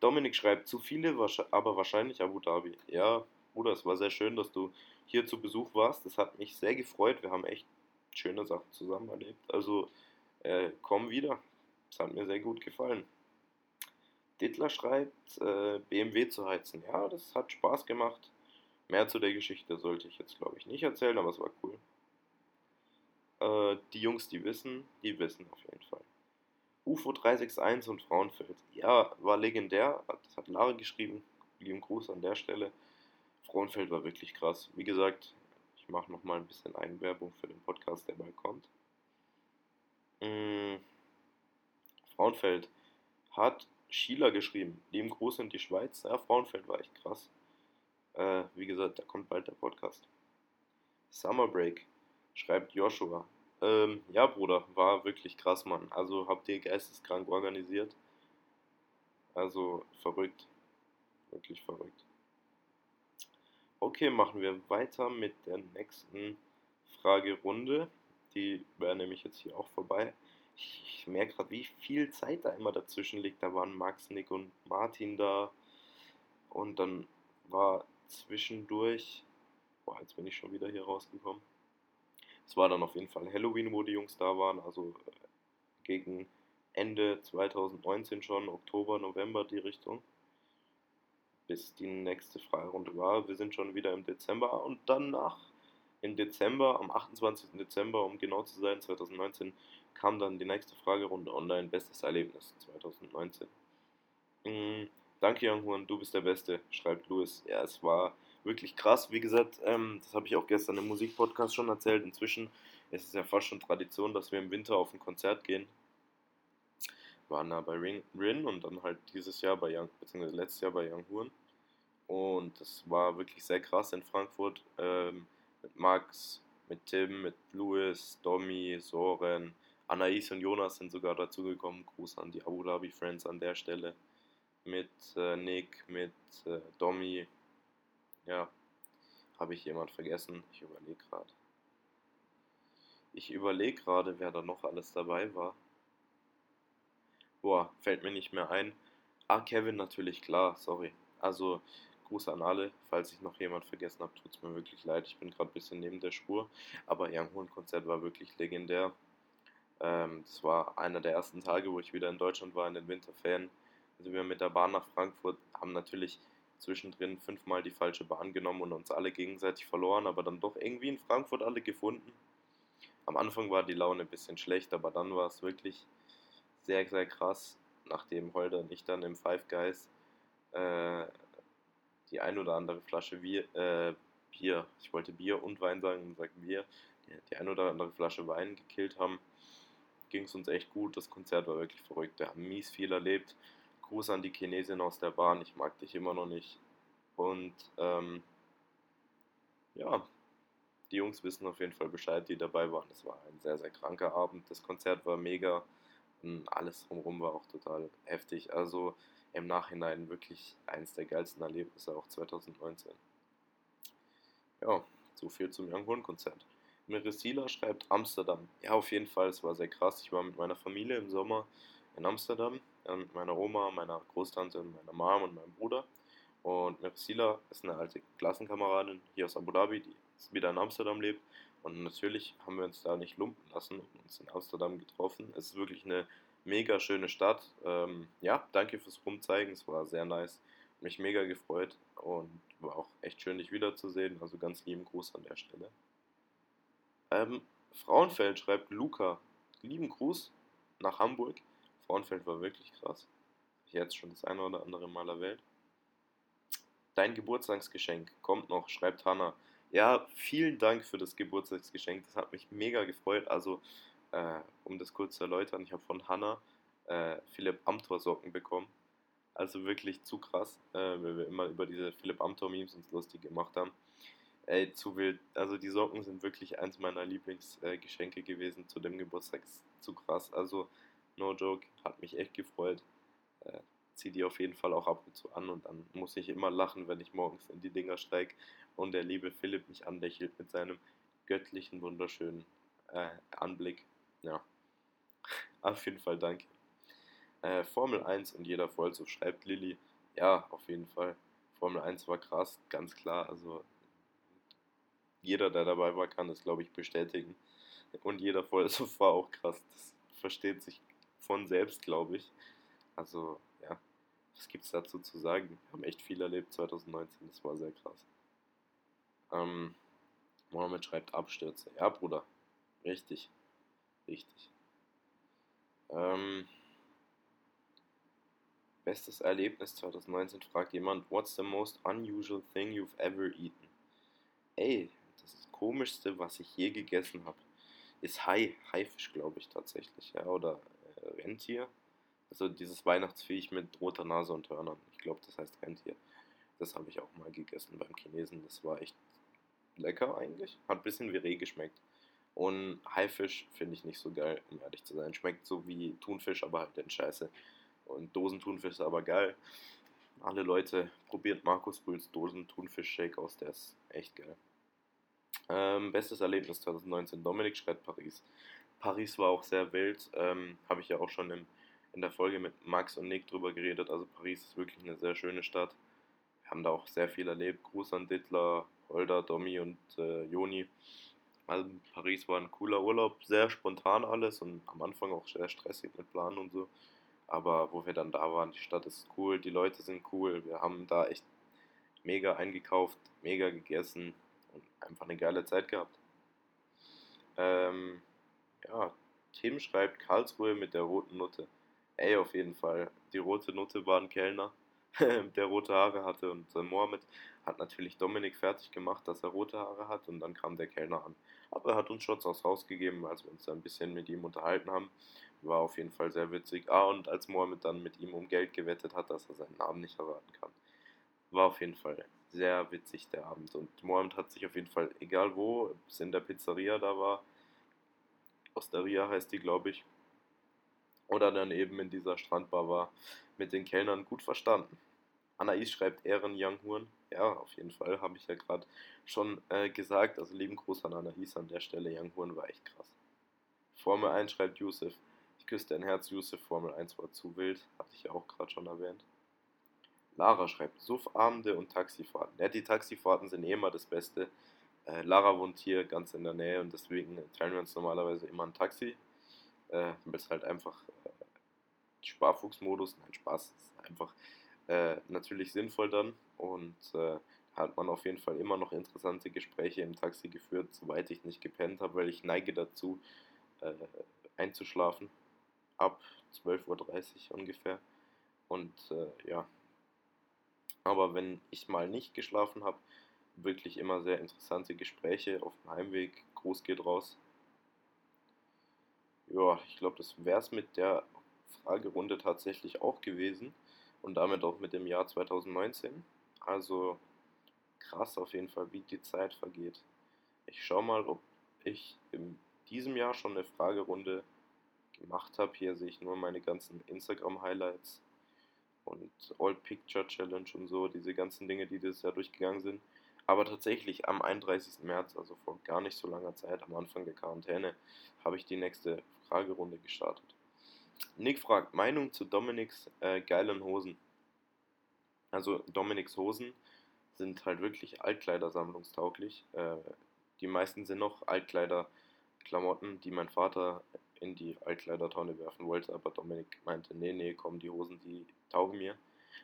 Speaker 2: Dominik schreibt, zu viele, aber wahrscheinlich Abu Dhabi. Ja, Bruder, es war sehr schön, dass du hier zu Besuch warst. Das hat mich sehr gefreut. Wir haben echt schöne Sachen zusammen erlebt. Also äh, komm wieder. Es hat mir sehr gut gefallen. Dittler schreibt, äh, BMW zu heizen. Ja, das hat Spaß gemacht. Mehr zu der Geschichte sollte ich jetzt, glaube ich, nicht erzählen, aber es war cool. Äh, die Jungs, die wissen, die wissen auf jeden Fall. UFO 361 und Frauenfeld. Ja, war legendär. Das hat Lara geschrieben. Lieben Gruß an der Stelle. Frauenfeld war wirklich krass. Wie gesagt, ich mache nochmal ein bisschen Eigenwerbung für den Podcast, der bald kommt. Mhm. Frauenfeld hat Schieler geschrieben. Lieben Gruß in die Schweiz. Ja, Frauenfeld war echt krass. Äh, wie gesagt, da kommt bald der Podcast. Summer Break schreibt Joshua. Ähm, ja, Bruder, war wirklich krass, Mann. Also habt ihr geisteskrank organisiert. Also verrückt. Wirklich verrückt. Okay, machen wir weiter mit der nächsten Fragerunde. Die wäre nämlich jetzt hier auch vorbei. Ich, ich merke gerade, wie viel Zeit da immer dazwischen liegt. Da waren Max, Nick und Martin da. Und dann war zwischendurch. Boah, jetzt bin ich schon wieder hier rausgekommen. Es war dann auf jeden Fall Halloween, wo die Jungs da waren, also äh, gegen Ende 2019 schon, Oktober, November die Richtung, bis die nächste Freirunde war. Wir sind schon wieder im Dezember und danach, im Dezember, am 28. Dezember, um genau zu sein, 2019, kam dann die nächste Fragerunde online, bestes Erlebnis 2019. Mhm. Danke, Young Huan, du bist der Beste, schreibt Louis. Ja, es war wirklich krass. Wie gesagt, ähm, das habe ich auch gestern im Musikpodcast schon erzählt. Inzwischen ist es ja fast schon Tradition, dass wir im Winter auf ein Konzert gehen. Waren da bei Rin, Rin und dann halt dieses Jahr bei Young, beziehungsweise letztes Jahr bei Young Huren. Und das war wirklich sehr krass in Frankfurt. Ähm, mit Max, mit Tim, mit Louis, Domi, Soren, Anais und Jonas sind sogar dazugekommen. Gruß an die Abu Dhabi Friends an der Stelle. Mit äh, Nick, mit äh, Domi, ja. Habe ich jemand vergessen? Ich überlege gerade. Ich überlege gerade, wer da noch alles dabei war. Boah, fällt mir nicht mehr ein. Ah, Kevin natürlich, klar, sorry. Also, Gruß an alle. Falls ich noch jemand vergessen habe, tut es mir wirklich leid. Ich bin gerade ein bisschen neben der Spur. Aber Young Horn Konzert war wirklich legendär. Ähm, das war einer der ersten Tage, wo ich wieder in Deutschland war, in den Winterferien. Also wir mit der Bahn nach Frankfurt haben natürlich zwischendrin fünfmal die falsche Bahn genommen und uns alle gegenseitig verloren, aber dann doch irgendwie in Frankfurt alle gefunden. Am Anfang war die Laune ein bisschen schlecht, aber dann war es wirklich sehr, sehr krass, nachdem Holder und ich dann im Five Guys äh, die ein oder andere Flasche Bier, äh, Bier, ich wollte Bier und Wein sagen und sagen Bier, die, die ein oder andere Flasche Wein gekillt haben, ging es uns echt gut. Das Konzert war wirklich verrückt. Wir haben mies viel erlebt. Gruß an die Chinesin aus der Bahn, ich mag dich immer noch nicht. Und ähm, ja, die Jungs wissen auf jeden Fall Bescheid, die dabei waren. Es war ein sehr, sehr kranker Abend. Das Konzert war mega und alles drumherum war auch total heftig. Also im Nachhinein wirklich eins der geilsten Erlebnisse auch 2019. Ja, so viel zum Young Konzert. Merisila schreibt Amsterdam. Ja, auf jeden Fall, es war sehr krass. Ich war mit meiner Familie im Sommer in Amsterdam, äh, mit meiner Oma, meiner Großtante, meiner Mom und meinem Bruder. Und Merisila ist eine alte Klassenkameradin hier aus Abu Dhabi, die wieder in Amsterdam lebt. Und natürlich haben wir uns da nicht lumpen lassen und uns in Amsterdam getroffen. Es ist wirklich eine mega schöne Stadt. Ähm, ja, danke fürs Rumzeigen, es war sehr nice. Mich mega gefreut und war auch echt schön, dich wiederzusehen. Also ganz lieben Gruß an der Stelle. Ähm, Frauenfeld schreibt Luca, lieben Gruß nach Hamburg. Frauenfeld war wirklich krass. Ich jetzt schon das eine oder andere Mal erwähnt. Dein Geburtstagsgeschenk kommt noch, schreibt Hanna. Ja, vielen Dank für das Geburtstagsgeschenk. Das hat mich mega gefreut. Also äh, um das kurz zu erläutern, ich habe von Hanna äh, Philipp Amthor Socken bekommen. Also wirklich zu krass, äh, weil wir immer über diese Philipp Amthor Memes uns lustig gemacht haben. Ey, zu wild. Also die Socken sind wirklich eins meiner Lieblingsgeschenke gewesen zu dem Geburtstag. Zu krass. Also no joke, hat mich echt gefreut. Äh, zieh die auf jeden Fall auch ab und zu an und dann muss ich immer lachen, wenn ich morgens in die Dinger steige und der liebe Philipp mich anlächelt mit seinem göttlichen, wunderschönen äh, Anblick. Ja, <laughs> auf jeden Fall danke. Äh, Formel 1 und jeder Vollzug schreibt Lilly. Ja, auf jeden Fall. Formel 1 war krass, ganz klar. Also jeder, der dabei war, kann das, glaube ich, bestätigen. Und jeder Vollzug war auch krass. Das versteht sich von selbst, glaube ich. Also, ja, was gibt es dazu zu sagen? Wir haben echt viel erlebt 2019, das war sehr krass. Ähm, Mohammed schreibt Abstürze. Ja, Bruder, richtig. Richtig. Ähm, bestes Erlebnis 2019 fragt jemand, what's the most unusual thing you've ever eaten? Ey, das komischste, was ich je gegessen habe, ist Hai, Haifisch, glaube ich tatsächlich, ja, oder äh, Rentier. Also dieses Weihnachtsviech mit roter Nase und Hörnern. Ich glaube, das heißt Rentier. Das habe ich auch mal gegessen beim Chinesen. Das war echt lecker eigentlich. Hat ein bisschen wie Reh geschmeckt. Und Haifisch finde ich nicht so geil, um ehrlich zu sein. Schmeckt so wie Thunfisch, aber halt in Scheiße. Und Dosenthunfisch ist aber geil. Alle Leute, probiert Markus Brüls Dosen-Thunfisch-Shake aus, der ist echt geil. Ähm, bestes Erlebnis 2019, Dominik schreibt Paris. Paris war auch sehr wild, ähm, habe ich ja auch schon im, in der Folge mit Max und Nick drüber geredet. Also Paris ist wirklich eine sehr schöne Stadt. Wir haben da auch sehr viel erlebt. Gruß an Dittler, Holder, Domi und äh, Joni. Also Paris war ein cooler Urlaub, sehr spontan alles und am Anfang auch sehr stressig mit Planen und so. Aber wo wir dann da waren, die Stadt ist cool, die Leute sind cool. Wir haben da echt mega eingekauft, mega gegessen und einfach eine geile Zeit gehabt. Ähm, ja, Tim schreibt Karlsruhe mit der roten Nutte. Ey, auf jeden Fall. Die rote Nutte war ein Kellner, <laughs> der rote Haare hatte und äh, Mohammed hat natürlich Dominik fertig gemacht, dass er rote Haare hat und dann kam der Kellner an. Aber er hat uns Shots aufs Haus gegeben, als wir uns ein bisschen mit ihm unterhalten haben. War auf jeden Fall sehr witzig. Ah, und als Mohammed dann mit ihm um Geld gewettet hat, dass er seinen Namen nicht erraten kann. War auf jeden Fall sehr witzig der Abend. Und Mohammed hat sich auf jeden Fall, egal wo, es in der Pizzeria da war, Osteria heißt die, glaube ich, oder dann eben in dieser Strandbar war, mit den Kellnern gut verstanden. Anais schreibt Ehren Young Huren. Ja, auf jeden Fall, habe ich ja gerade schon äh, gesagt. Also lieben Gruß an Anais an der Stelle. Young Huren war echt krass. Formel 1 schreibt Yusuf. Ich Küsst dein Herz, Yusuf, Formel 1 war zu wild, hatte ich ja auch gerade schon erwähnt. Lara schreibt, Suffabende und Taxifahrten. Ja, die Taxifahrten sind eh immer das Beste. Äh, Lara wohnt hier ganz in der Nähe und deswegen teilen wir uns normalerweise immer ein Taxi. Äh, weil es halt einfach äh, Sparfuchsmodus, nein, Spaß, ist einfach äh, natürlich sinnvoll dann und äh, hat man auf jeden Fall immer noch interessante Gespräche im Taxi geführt, soweit ich nicht gepennt habe, weil ich neige dazu, äh, einzuschlafen. Ab 12.30 Uhr ungefähr. Und äh, ja. Aber wenn ich mal nicht geschlafen habe, wirklich immer sehr interessante Gespräche auf dem Heimweg. Gruß geht raus. Ja, ich glaube, das wäre es mit der Fragerunde tatsächlich auch gewesen. Und damit auch mit dem Jahr 2019. Also krass auf jeden Fall, wie die Zeit vergeht. Ich schaue mal, ob ich in diesem Jahr schon eine Fragerunde gemacht habe. Hier sehe ich nur meine ganzen Instagram-Highlights und Old Picture Challenge und so, diese ganzen Dinge, die dieses Jahr durchgegangen sind. Aber tatsächlich am 31. März, also vor gar nicht so langer Zeit, am Anfang der Quarantäne, habe ich die nächste Fragerunde gestartet. Nick fragt, Meinung zu Dominiks äh, geilen Hosen. Also Dominiks Hosen sind halt wirklich Altkleidersammlungstauglich. Äh, die meisten sind noch Altkleiderklamotten, die mein Vater in die Altkleidertonne werfen wollte, aber Dominik meinte, nee, nee, komm, die Hosen, die taugen mir.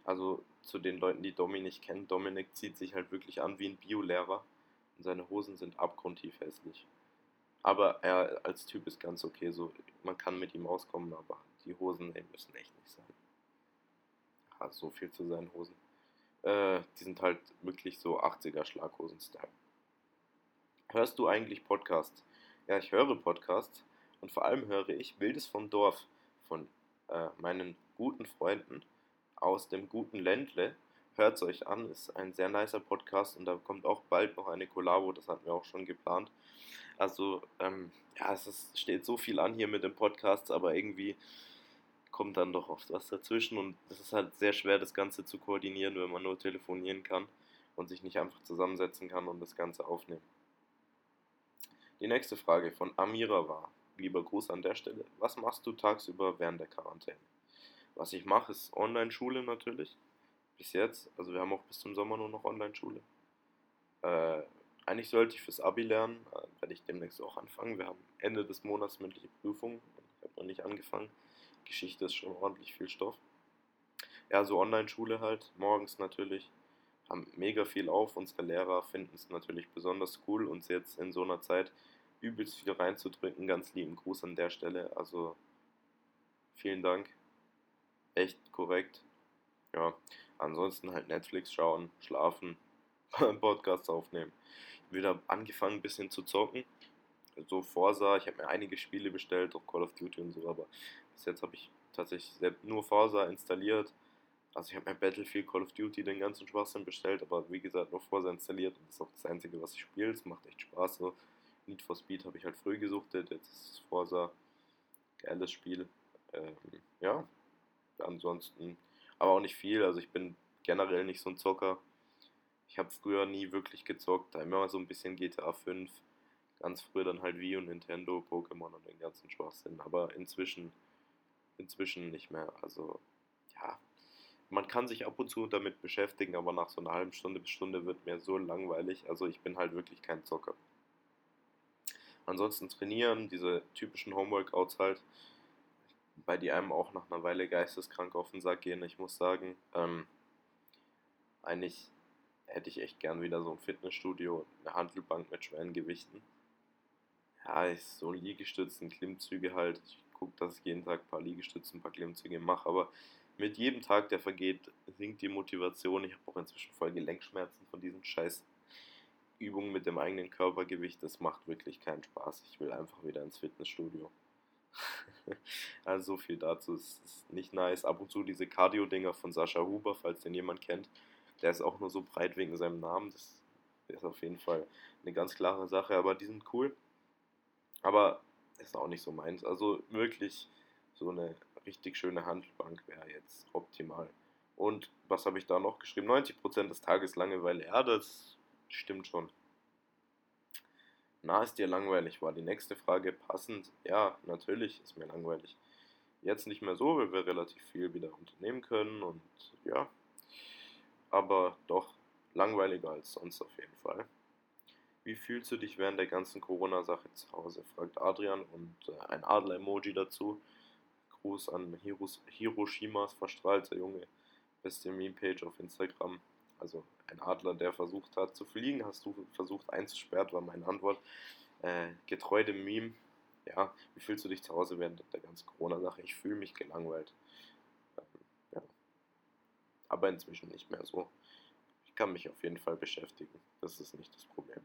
Speaker 2: Also zu den Leuten, die Domi nicht kennen, Dominik zieht sich halt wirklich an wie ein Biolehrer und seine Hosen sind abgrundtief hässlich. Aber er als Typ ist ganz okay, so man kann mit ihm auskommen, aber die Hosen ey, müssen echt nicht sein. Ja, so viel zu seinen Hosen. Äh, die sind halt wirklich so 80er Schlaghosen-Style. Hörst du eigentlich Podcasts? Ja, ich höre Podcasts und vor allem höre ich Wildes vom Dorf von äh, meinen guten Freunden aus dem guten Ländle. Hört es euch an, ist ein sehr nicer Podcast und da kommt auch bald noch eine Kollabo, das hatten wir auch schon geplant. Also, ähm, ja, es ist, steht so viel an hier mit dem Podcast, aber irgendwie kommt dann doch oft was dazwischen und es ist halt sehr schwer, das Ganze zu koordinieren, wenn man nur telefonieren kann und sich nicht einfach zusammensetzen kann und das Ganze aufnehmen. Die nächste Frage von Amira war, lieber Gruß an der Stelle, was machst du tagsüber während der Quarantäne? Was ich mache, ist Online-Schule natürlich. Bis jetzt, also wir haben auch bis zum Sommer nur noch Online-Schule. Äh, eigentlich sollte ich fürs Abi lernen, äh, werde ich demnächst auch anfangen. Wir haben Ende des Monats mündliche Prüfung. Ich habe noch nicht angefangen. Geschichte ist schon ordentlich viel Stoff. Ja, so Online-Schule halt, morgens natürlich. Haben mega viel auf. Unsere Lehrer finden es natürlich besonders cool, uns jetzt in so einer Zeit übelst viel reinzudrücken. Ganz lieben Gruß an der Stelle. Also vielen Dank. Echt korrekt. Ja, ansonsten halt Netflix schauen, schlafen, <laughs> Podcasts aufnehmen. Wieder angefangen ein bisschen zu zocken. So Forsa, ich habe mir einige Spiele bestellt, auch Call of Duty und so, aber bis jetzt habe ich tatsächlich nur Forza installiert. Also ich habe mir Battlefield, Call of Duty, den ganzen Schwachsinn bestellt, aber wie gesagt nur Forza installiert und das ist auch das Einzige, was ich spiele. Es macht echt Spaß. So. Need for Speed habe ich halt früh gesuchtet, jetzt ist Forza geiles Spiel. Ähm, ja, ansonsten aber auch nicht viel. Also ich bin generell nicht so ein Zocker. Ich habe früher nie wirklich gezockt, da immer so ein bisschen GTA 5. Ganz früher dann halt Wii und Nintendo, Pokémon und den ganzen Schwachsinn. Aber inzwischen inzwischen nicht mehr. Also, ja, man kann sich ab und zu damit beschäftigen, aber nach so einer halben Stunde bis Stunde wird mir so langweilig. Also, ich bin halt wirklich kein Zocker. Ansonsten trainieren, diese typischen Homeworkouts halt, bei die einem auch nach einer Weile geisteskrank auf den Sack gehen. Ich muss sagen, ähm, eigentlich hätte ich echt gern wieder so ein Fitnessstudio, eine Handelbank mit schweren Gewichten. Ja, so Liegestützen, Klimmzüge halt. Ich gucke, dass ich jeden Tag ein paar Liegestütze, ein paar Klimmzüge mache, aber mit jedem Tag, der vergeht, sinkt die Motivation. Ich habe auch inzwischen voll Gelenkschmerzen von diesen scheiß Übungen mit dem eigenen Körpergewicht. Das macht wirklich keinen Spaß. Ich will einfach wieder ins Fitnessstudio. <laughs> also so viel dazu. Es ist nicht nice. Ab und zu diese Cardio-Dinger von Sascha Huber, falls den jemand kennt. Der ist auch nur so breit wegen seinem Namen. Das ist auf jeden Fall eine ganz klare Sache, aber die sind cool. Aber ist auch nicht so meins. Also wirklich so eine richtig schöne Handelbank wäre jetzt optimal. Und was habe ich da noch geschrieben? 90% des Tages Langeweile. Ja, das stimmt schon. Na, ist dir langweilig? War die nächste Frage passend? Ja, natürlich ist mir langweilig. Jetzt nicht mehr so, weil wir relativ viel wieder unternehmen können und ja. Aber doch langweiliger als sonst auf jeden Fall. Wie fühlst du dich während der ganzen Corona-Sache zu Hause? fragt Adrian und äh, ein Adler-Emoji dazu. Gruß an Hiros Hiroshimas verstrahlter Junge. Beste Meme-Page auf Instagram. Also ein Adler, der versucht hat zu fliegen, hast du versucht einzusperren, war meine Antwort. Äh, getreu dem Meme. Ja, wie fühlst du dich zu Hause während der ganzen Corona-Sache? Ich fühle mich gelangweilt. Aber inzwischen nicht mehr so. Ich kann mich auf jeden Fall beschäftigen. Das ist nicht das Problem.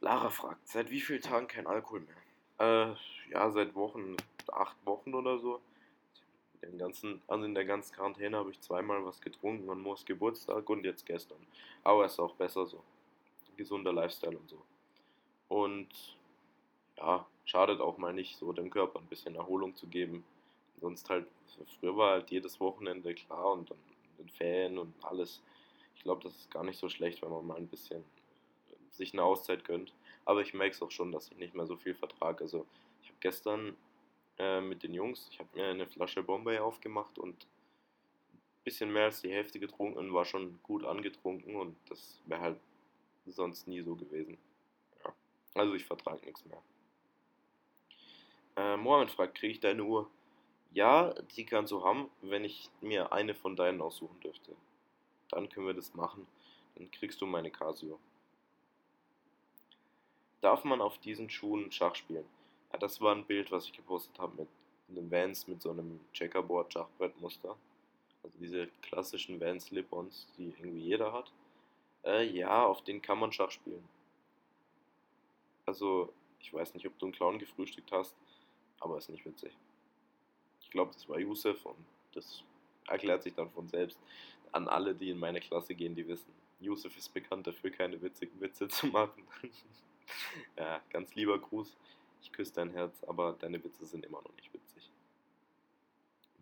Speaker 2: Lara fragt, seit wie vielen Tagen kein Alkohol mehr? Äh, ja, seit Wochen, acht Wochen oder so. Den ganzen, also in der ganzen Quarantäne habe ich zweimal was getrunken an Moos Geburtstag und jetzt gestern. Aber ist auch besser so. Gesunder Lifestyle und so. Und ja, schadet auch mal nicht, so dem Körper ein bisschen Erholung zu geben. Sonst halt, früher war halt jedes Wochenende klar und dann den Ferien und alles. Ich glaube, das ist gar nicht so schlecht, wenn man mal ein bisschen sich eine Auszeit gönnt. Aber ich merke es auch schon, dass ich nicht mehr so viel vertrage. Also ich habe gestern äh, mit den Jungs, ich habe mir eine Flasche Bombay aufgemacht und ein bisschen mehr als die Hälfte getrunken und war schon gut angetrunken und das wäre halt sonst nie so gewesen. Ja. Also ich vertrage nichts mehr. Äh, Mohammed fragt, kriege ich deine Uhr? Ja, die kannst du haben, wenn ich mir eine von deinen aussuchen dürfte. Dann können wir das machen. Dann kriegst du meine Casio. Darf man auf diesen Schuhen Schach spielen? Ja, das war ein Bild, was ich gepostet habe mit einem Vans mit so einem Checkerboard-Schachbrettmuster. Also diese klassischen Vans Slip-Ons, die irgendwie jeder hat. Äh, ja, auf denen kann man Schach spielen. Also, ich weiß nicht, ob du einen Clown gefrühstückt hast, aber ist nicht witzig. Ich glaube, das war Yusuf und das erklärt sich dann von selbst. An alle, die in meine Klasse gehen, die wissen, Yusuf ist bekannt dafür, keine witzigen Witze zu machen. <laughs> ja, ganz lieber Gruß. Ich küsse dein Herz, aber deine Witze sind immer noch nicht witzig.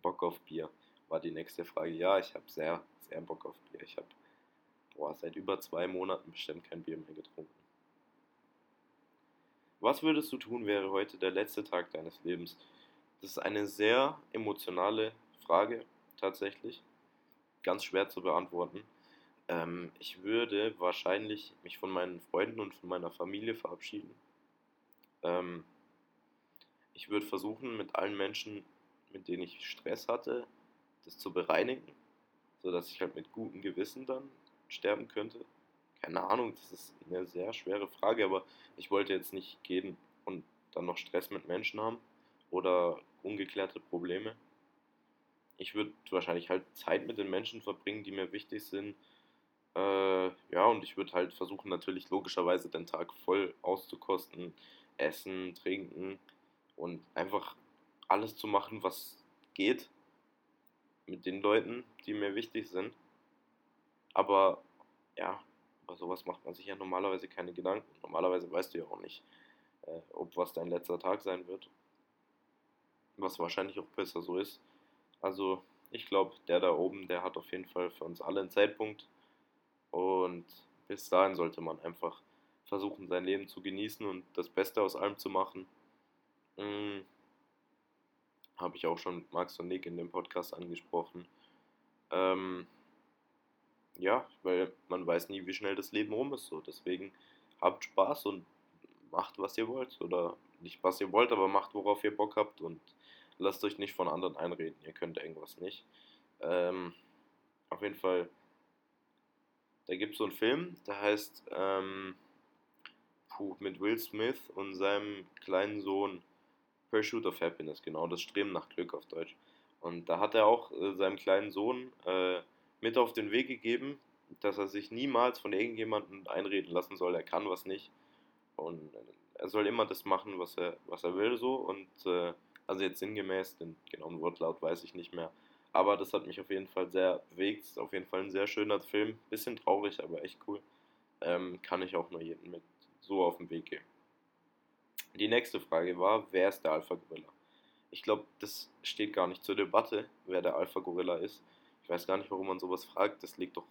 Speaker 2: Bock auf Bier war die nächste Frage. Ja, ich habe sehr, sehr Bock auf Bier. Ich habe seit über zwei Monaten bestimmt kein Bier mehr getrunken. Was würdest du tun, wäre heute der letzte Tag deines Lebens? Das ist eine sehr emotionale Frage, tatsächlich. Ganz schwer zu beantworten. Ähm, ich würde wahrscheinlich mich von meinen Freunden und von meiner Familie verabschieden. Ähm, ich würde versuchen, mit allen Menschen, mit denen ich Stress hatte, das zu bereinigen, sodass ich halt mit gutem Gewissen dann sterben könnte. Keine Ahnung, das ist eine sehr schwere Frage, aber ich wollte jetzt nicht gehen und dann noch Stress mit Menschen haben oder ungeklärte Probleme. Ich würde wahrscheinlich halt Zeit mit den Menschen verbringen, die mir wichtig sind, äh, ja, und ich würde halt versuchen, natürlich logischerweise den Tag voll auszukosten, essen, trinken und einfach alles zu machen, was geht mit den Leuten, die mir wichtig sind. Aber ja, über sowas macht man sich ja normalerweise keine Gedanken. Normalerweise weißt du ja auch nicht, äh, ob was dein letzter Tag sein wird. Was wahrscheinlich auch besser so ist. Also ich glaube, der da oben, der hat auf jeden Fall für uns alle einen Zeitpunkt und bis dahin sollte man einfach versuchen, sein Leben zu genießen und das Beste aus allem zu machen. Hm, Habe ich auch schon mit Max und Nick in dem Podcast angesprochen. Ähm, ja, weil man weiß nie, wie schnell das Leben rum ist. So. Deswegen habt Spaß und macht, was ihr wollt. Oder nicht, was ihr wollt, aber macht, worauf ihr Bock habt und lasst euch nicht von anderen einreden. Ihr könnt irgendwas nicht. Ähm, auf jeden Fall da gibt es so einen Film, der heißt ähm, puh, mit Will Smith und seinem kleinen Sohn Pursuit of Happiness, genau, das Streben nach Glück auf Deutsch. Und da hat er auch äh, seinem kleinen Sohn äh, mit auf den Weg gegeben, dass er sich niemals von irgendjemandem einreden lassen soll, er kann was nicht. Und er soll immer das machen, was er, was er will, so. Und äh, also jetzt sinngemäß, den genauen Wortlaut weiß ich nicht mehr. Aber das hat mich auf jeden Fall sehr bewegt. Ist auf jeden Fall ein sehr schöner Film. Bisschen traurig, aber echt cool. Ähm, kann ich auch nur jedem mit so auf den Weg gehen. Die nächste Frage war, wer ist der Alpha Gorilla? Ich glaube, das steht gar nicht zur Debatte, wer der Alpha Gorilla ist. Ich weiß gar nicht, warum man sowas fragt. Das liegt doch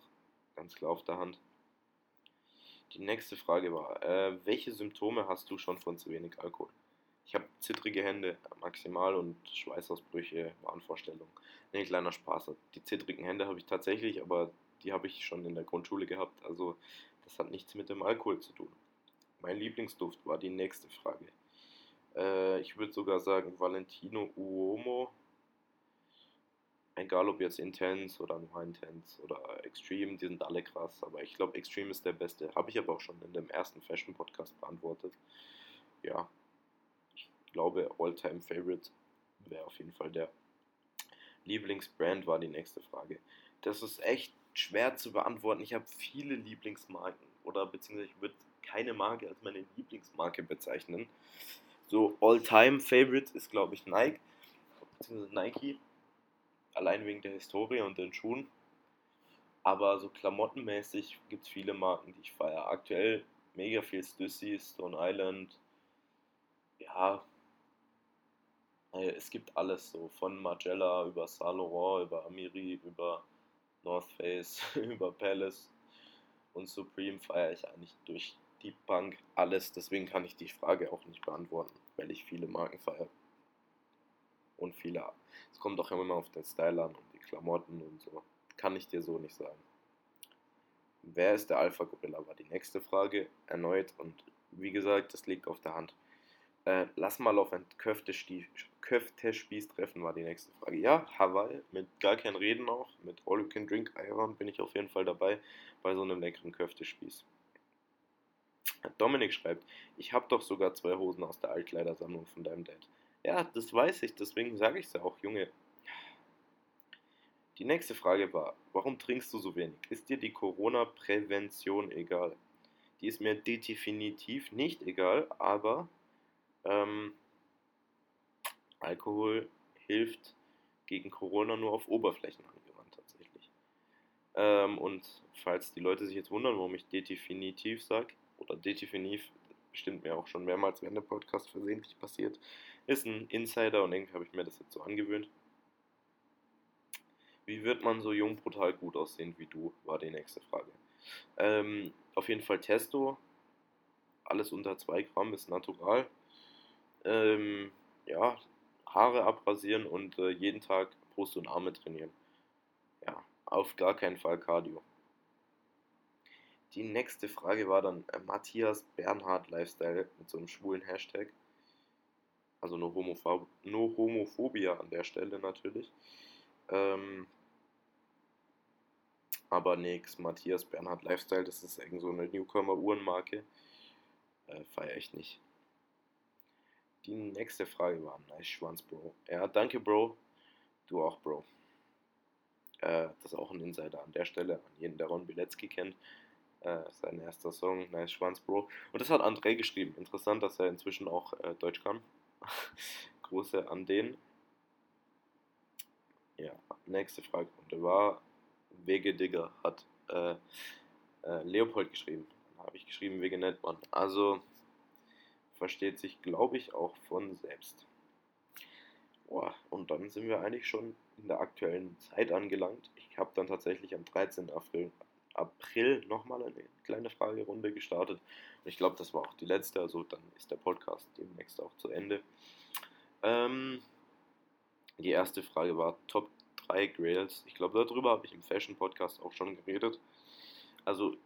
Speaker 2: ganz klar auf der Hand. Die nächste Frage war, äh, welche Symptome hast du schon von zu wenig Alkohol? Ich habe zittrige Hände maximal und Schweißausbrüche, Wahnvorstellungen. Nee, kleiner Spaß. Die zittrigen Hände habe ich tatsächlich, aber die habe ich schon in der Grundschule gehabt. Also das hat nichts mit dem Alkohol zu tun. Mein Lieblingsduft war die nächste Frage. Äh, ich würde sogar sagen Valentino Uomo. Egal ob jetzt Intense oder nur Intense oder Extreme, die sind alle krass. Aber ich glaube, Extreme ist der beste. Habe ich aber auch schon in dem ersten Fashion Podcast beantwortet. Ja, glaube, All-Time Favorite wäre auf jeden Fall der. Lieblingsbrand war die nächste Frage. Das ist echt schwer zu beantworten. Ich habe viele Lieblingsmarken oder beziehungsweise ich würde keine Marke als meine Lieblingsmarke bezeichnen. So All-Time-Favorite ist, glaube ich, Nike, beziehungsweise Nike. Allein wegen der Historie und den Schuhen. Aber so klamottenmäßig gibt es viele Marken, die ich feiere. Aktuell mega viel Stussy, Stone Island. Ja, es gibt alles so. Von Margiela über Saint Laurent, über Amiri, über North Face, <laughs> über Palace und Supreme feiere ich eigentlich durch die Bank alles. Deswegen kann ich die Frage auch nicht beantworten, weil ich viele Marken feiere. Und viele. Es kommt auch immer auf den Style an und die Klamotten und so. Kann ich dir so nicht sagen. Wer ist der Alpha Gorilla? War die nächste Frage erneut. Und wie gesagt, das liegt auf der Hand. Äh, lass mal auf ein Köftespieß treffen, war die nächste Frage. Ja, Hawaii, mit gar kein Reden auch. Mit All You Can Drink Iron bin ich auf jeden Fall dabei bei so einem leckeren Köftespieß. Dominik schreibt, ich habe doch sogar zwei Hosen aus der Altkleidersammlung von deinem Dad. Ja, das weiß ich, deswegen sage ich es ja auch, Junge. Die nächste Frage war, warum trinkst du so wenig? Ist dir die Corona-Prävention egal? Die ist mir definitiv nicht egal, aber ähm, Alkohol hilft gegen Corona nur auf Oberflächen angewandt tatsächlich. Ähm, und falls die Leute sich jetzt wundern, warum ich definitiv sage, oder definitiv, bestimmt mir auch schon mehrmals während der Podcast versehentlich passiert, ist ein Insider und irgendwie habe ich mir das jetzt so angewöhnt. Wie wird man so jung brutal gut aussehen wie du, war die nächste Frage. Ähm, auf jeden Fall Testo, alles unter 2 Gramm ist natural. Ähm, ja, Haare abrasieren und äh, jeden Tag Brust und Arme trainieren. Ja, auf gar keinen Fall Cardio. Die nächste Frage war dann äh, Matthias Bernhard Lifestyle mit so einem schwulen Hashtag. Also nur, Homophob nur Homophobia an der Stelle natürlich. Ähm, aber nix, Matthias Bernhard Lifestyle, das ist irgend so eine Newcomer-Uhrenmarke. Äh, feier ich nicht. Die nächste Frage war, nice Schwanz, Bro. Ja, danke, Bro. Du auch, Bro. Äh, das ist auch ein Insider an der Stelle, an jeden, der Ron Bilecki kennt. Äh, sein erster Song, Nice Schwanz, Bro. Und das hat André geschrieben. Interessant, dass er inzwischen auch äh, Deutsch kann. <laughs> Große an den. Ja, nächste Frage. Und der war Wege Digger, hat äh, äh, Leopold geschrieben. Habe ich geschrieben, Wege Netmann. Also, versteht sich, glaube ich, auch von selbst. Boah, und dann sind wir eigentlich schon in der aktuellen Zeit angelangt. Ich habe dann tatsächlich am 13. April, April nochmal eine kleine Fragerunde gestartet. Und ich glaube, das war auch die letzte, also dann ist der Podcast demnächst auch zu Ende. Ähm, die erste Frage war Top 3 Grails. Ich glaube, darüber habe ich im Fashion Podcast auch schon geredet. Also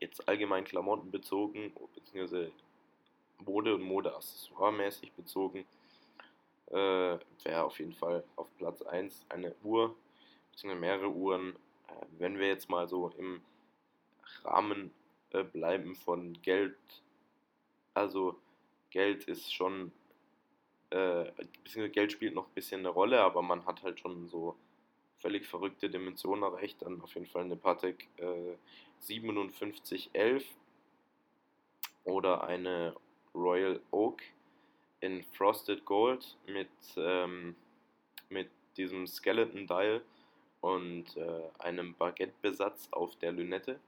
Speaker 2: jetzt allgemein Klamotten bezogen, beziehungsweise Mode und Mode-Accessoire-mäßig bezogen, äh, wäre auf jeden Fall auf Platz 1 eine Uhr, beziehungsweise mehrere Uhren. Äh, wenn wir jetzt mal so im Rahmen äh, bleiben von Geld, also Geld ist schon, äh, beziehungsweise Geld spielt noch ein bisschen eine Rolle, aber man hat halt schon so völlig verrückte Dimensionen erreicht. Dann auf jeden Fall eine Patek äh, 5711 oder eine Royal Oak in Frosted Gold mit, ähm, mit diesem Skeleton Dial und äh, einem Baguette-Besatz auf der Lünette.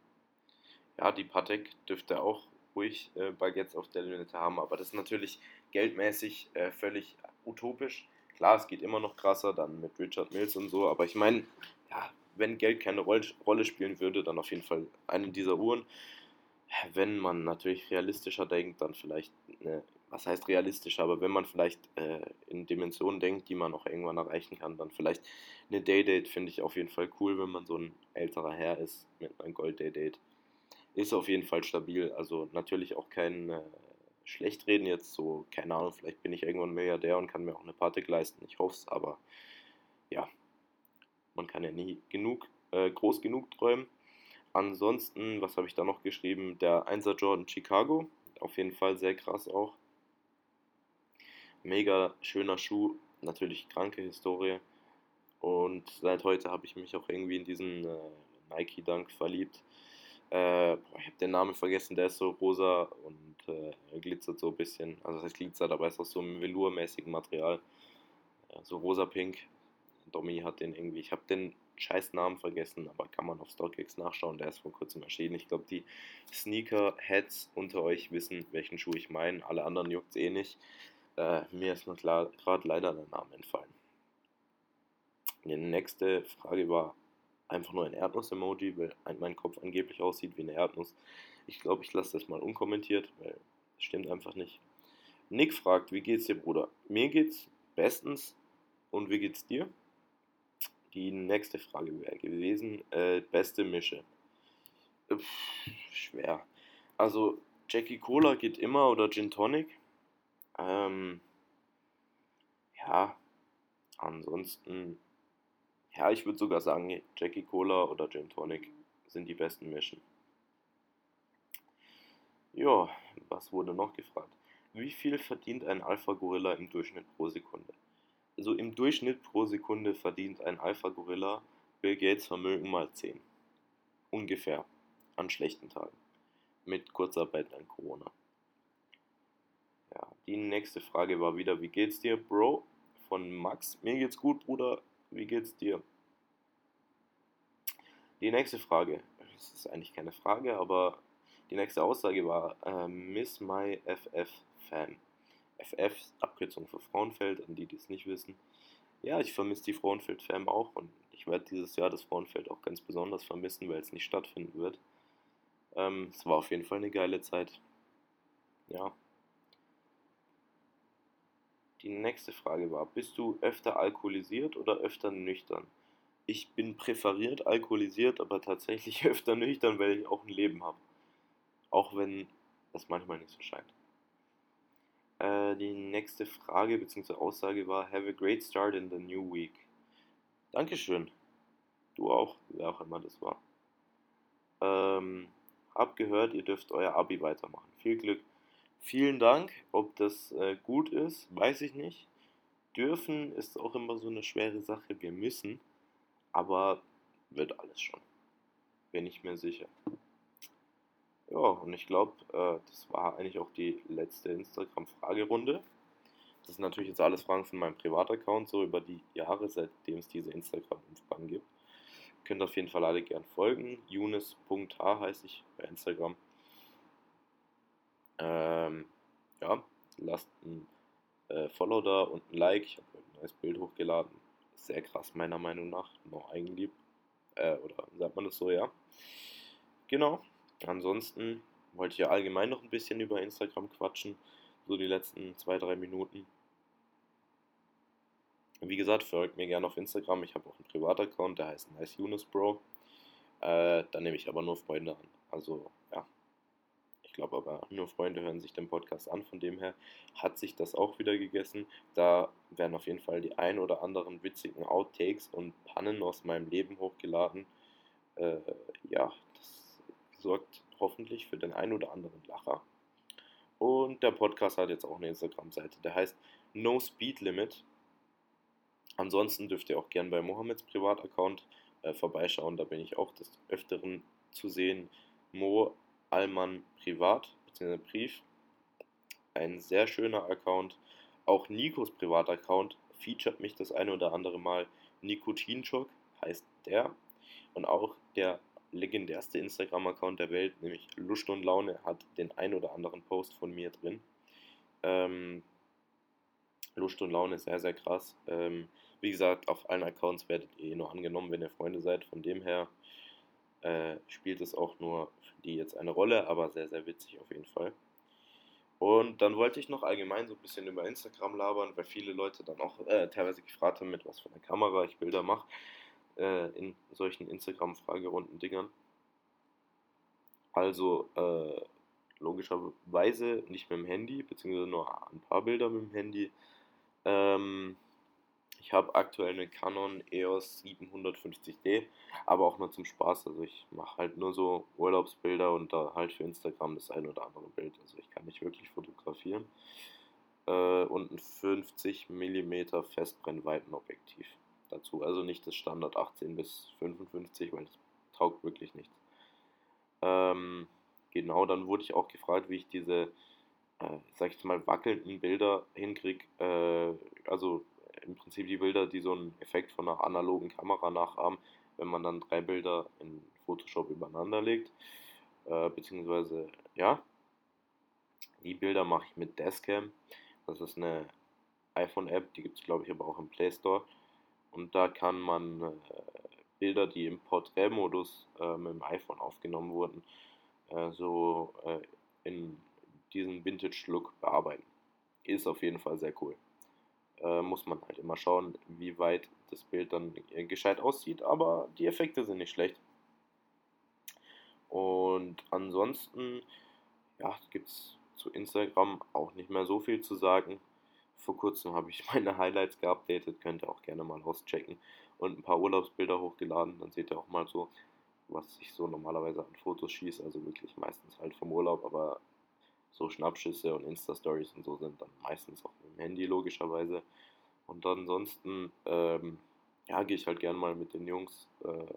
Speaker 2: Ja, die Patek dürfte auch ruhig äh, Baguettes auf der Lünette haben, aber das ist natürlich geldmäßig äh, völlig utopisch. Klar, es geht immer noch krasser dann mit Richard Mills und so, aber ich meine, ja, wenn Geld keine Rolle spielen würde, dann auf jeden Fall eine dieser Uhren wenn man natürlich realistischer denkt, dann vielleicht eine was heißt realistisch, aber wenn man vielleicht äh, in Dimensionen denkt, die man noch irgendwann erreichen kann, dann vielleicht eine Day-Date finde ich auf jeden Fall cool, wenn man so ein älterer Herr ist mit einem Gold-Day-Date. Ist auf jeden Fall stabil, also natürlich auch kein äh, Schlechtreden jetzt, so, keine Ahnung, vielleicht bin ich irgendwann Milliardär und kann mir auch eine Party leisten, ich hoffe es, aber ja, man kann ja nie genug, äh, groß genug träumen. Ansonsten, was habe ich da noch geschrieben? Der 1er Jordan Chicago, auf jeden Fall sehr krass auch. Mega schöner Schuh, natürlich kranke Historie. Und seit heute habe ich mich auch irgendwie in diesen äh, Nike Dunk verliebt. Äh, boah, ich habe den Namen vergessen, der ist so rosa und äh, glitzert so ein bisschen. Also das heißt glitzert, aber ist aus so einem velourmäßigen Material. Ja, so rosa-pink. Domi hat den irgendwie, ich habe den scheiß Namen vergessen, aber kann man auf StockX nachschauen, der ist vor kurzem erschienen. Ich glaube, die Sneaker-Heads unter euch wissen, welchen Schuh ich meine. Alle anderen juckt es eh nicht. Äh, mir ist nur gerade leider der Name entfallen. Die nächste Frage war einfach nur ein Erdnuss-Emoji, weil mein Kopf angeblich aussieht wie eine Erdnuss. Ich glaube, ich lasse das mal unkommentiert, weil das stimmt einfach nicht. Nick fragt, wie geht's dir, Bruder? Mir geht's bestens. Und wie geht's dir? Die nächste Frage wäre gewesen, äh, beste Mische. Pff, schwer. Also, Jackie Cola geht immer oder Gin Tonic. Ähm, ja, ansonsten, ja, ich würde sogar sagen, Jackie Cola oder Gin Tonic sind die besten Mischen. Ja, was wurde noch gefragt? Wie viel verdient ein Alpha-Gorilla im Durchschnitt pro Sekunde? Also im Durchschnitt pro Sekunde verdient ein Alpha-Gorilla Bill Gates Vermögen mal 10. Ungefähr. An schlechten Tagen. Mit Kurzarbeit an Corona. Ja, die nächste Frage war wieder, wie geht's dir, Bro? Von Max. Mir geht's gut, Bruder. Wie geht's dir? Die nächste Frage. Das ist eigentlich keine Frage, aber die nächste Aussage war äh, Miss My FF Fan. FF, Abkürzung für Frauenfeld, an die, die es nicht wissen. Ja, ich vermisse die Frauenfeld-Fam auch und ich werde dieses Jahr das Frauenfeld auch ganz besonders vermissen, weil es nicht stattfinden wird. Ähm, es war auf jeden Fall eine geile Zeit. Ja. Die nächste Frage war, bist du öfter alkoholisiert oder öfter nüchtern? Ich bin präferiert alkoholisiert, aber tatsächlich <laughs> öfter nüchtern, weil ich auch ein Leben habe. Auch wenn das manchmal nicht so scheint. Äh, die nächste Frage bzw. Aussage war: Have a great start in the new week. Dankeschön. Du auch, wer auch immer das war. Ähm, hab gehört, ihr dürft euer Abi weitermachen. Viel Glück. Vielen Dank. Ob das äh, gut ist, weiß ich nicht. Dürfen ist auch immer so eine schwere Sache. Wir müssen, aber wird alles schon. Bin ich mir sicher. Ja, und ich glaube, äh, das war eigentlich auch die letzte Instagram-Fragerunde. Das sind natürlich jetzt alles Fragen von meinem Privataccount, so über die Jahre, seitdem es diese Instagram-Umfragen gibt. Ihr könnt auf jeden Fall alle gern folgen. Younes.h heiße ich bei Instagram. Ähm, ja, lasst ein äh, Follow da und ein Like. Ich habe ein neues Bild hochgeladen. Sehr krass, meiner Meinung nach. Noch Eigenlieb. Äh, oder sagt man das so, ja. Genau. Ansonsten wollte ich ja allgemein noch ein bisschen über Instagram quatschen, so die letzten zwei, drei Minuten. Wie gesagt, folgt mir gerne auf Instagram. Ich habe auch einen Privataccount, der heißt NiceUnisBro. Äh, da nehme ich aber nur Freunde an. Also, ja. Ich glaube aber, nur Freunde hören sich den Podcast an. Von dem her hat sich das auch wieder gegessen. Da werden auf jeden Fall die ein oder anderen witzigen Outtakes und Pannen aus meinem Leben hochgeladen. Äh, ja, sorgt hoffentlich für den ein oder anderen Lacher. Und der Podcast hat jetzt auch eine Instagram-Seite, der heißt No Speed Limit. Ansonsten dürft ihr auch gern bei Mohammeds Privataccount äh, vorbeischauen, da bin ich auch des Öfteren zu sehen. Mo Alman Privat, bzw. Brief. Ein sehr schöner Account. Auch Nikos Privataccount featuret mich das eine oder andere Mal. Nikotinchock heißt der. Und auch der legendärste Instagram-Account der Welt, nämlich Lust und Laune, hat den ein oder anderen Post von mir drin. Ähm, Lust und Laune ist sehr, sehr krass. Ähm, wie gesagt, auf allen Accounts werdet ihr eh nur angenommen, wenn ihr Freunde seid. Von dem her äh, spielt es auch nur für die jetzt eine Rolle, aber sehr, sehr witzig auf jeden Fall. Und dann wollte ich noch allgemein so ein bisschen über Instagram labern, weil viele Leute dann auch äh, teilweise gefragt haben, mit was für einer Kamera ich Bilder mache äh, in solchen Instagram-Fragerunden-Dingern. Also äh, logischerweise nicht mit dem Handy, beziehungsweise nur ein paar Bilder mit dem Handy. Ähm, ich habe aktuell eine Canon EOS 750D, aber auch nur zum Spaß. Also ich mache halt nur so Urlaubsbilder und da halt für Instagram das ein oder andere Bild. Also ich kann nicht wirklich fotografieren. Äh, und ein 50 mm Festbrennweitenobjektiv dazu. Also nicht das Standard 18 bis 55, weil das taugt wirklich nichts. Ähm, genau, dann wurde ich auch gefragt, wie ich diese, äh, sag ich mal, wackelnden Bilder hinkriege. Äh, also im Prinzip die Bilder, die so einen Effekt von einer analogen Kamera nachahmen, wenn man dann drei Bilder in Photoshop übereinander legt. Äh, beziehungsweise, ja, die Bilder mache ich mit Dashcam. Das ist eine iPhone-App, die gibt es glaube ich aber auch im Play Store. Und da kann man äh, Bilder, die im Porträtmodus äh, mit dem iPhone aufgenommen wurden, äh, so äh, in diesen Vintage-Look bearbeiten. Ist auf jeden Fall sehr cool. Äh, muss man halt immer schauen, wie weit das Bild dann gescheit aussieht, aber die Effekte sind nicht schlecht. Und ansonsten, ja, gibt es zu Instagram auch nicht mehr so viel zu sagen. Vor kurzem habe ich <laughs> meine Highlights geupdatet, könnt ihr auch gerne mal auschecken und ein paar Urlaubsbilder hochgeladen. Dann seht ihr auch mal so, was ich so normalerweise an Fotos schieße. Also wirklich meistens halt vom Urlaub, aber so Schnappschüsse und Insta-Stories und so sind dann meistens auch mit dem Handy logischerweise. Und ansonsten, ähm, ja, gehe ich halt gern mal mit den Jungs, äh,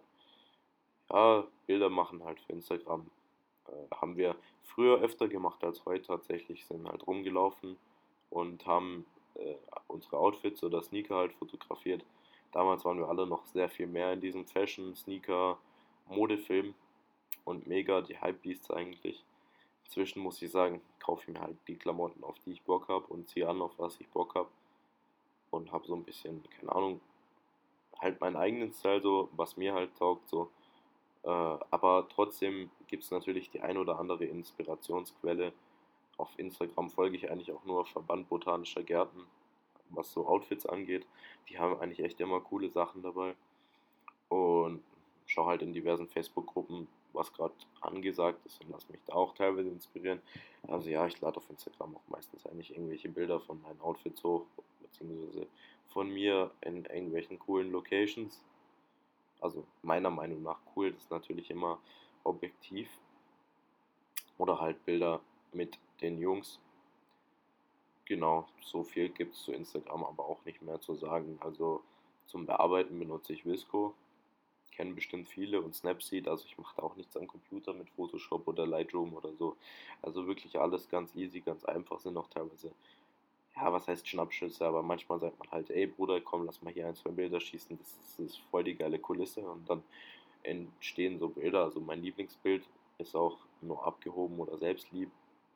Speaker 2: ja, Bilder machen halt für Instagram. Äh, haben wir früher öfter gemacht als heute tatsächlich, sind halt rumgelaufen und haben äh, unsere Outfits oder Sneaker halt fotografiert. Damals waren wir alle noch sehr viel mehr in diesem Fashion, Sneaker, Modefilm und mega die Hypebeasts eigentlich. Inzwischen muss ich sagen, kaufe ich mir halt die Klamotten, auf die ich Bock habe und ziehe an, auf was ich Bock habe. Und habe so ein bisschen, keine Ahnung, halt meinen eigenen Style so, was mir halt taugt so. Äh, aber trotzdem gibt es natürlich die ein oder andere Inspirationsquelle. Auf Instagram folge ich eigentlich auch nur Verband Botanischer Gärten, was so Outfits angeht. Die haben eigentlich echt immer coole Sachen dabei. Und schaue halt in diversen Facebook-Gruppen, was gerade angesagt ist und lasse mich da auch teilweise inspirieren. Also ja, ich lade auf Instagram auch meistens eigentlich irgendwelche Bilder von meinen Outfits hoch, beziehungsweise von mir in irgendwelchen coolen Locations. Also meiner Meinung nach cool, das ist natürlich immer objektiv. Oder halt Bilder mit den Jungs. Genau, so viel gibt es zu Instagram aber auch nicht mehr zu sagen. Also zum Bearbeiten benutze ich Visco, kennen bestimmt viele und Snapseed, also ich mache da auch nichts am Computer mit Photoshop oder Lightroom oder so. Also wirklich alles ganz easy, ganz einfach, sind auch teilweise, ja, was heißt Schnappschüsse, aber manchmal sagt man halt, ey Bruder, komm, lass mal hier ein, zwei Bilder schießen, das ist, das ist voll die geile Kulisse und dann entstehen so Bilder. Also mein Lieblingsbild ist auch nur abgehoben oder Selbstlieb,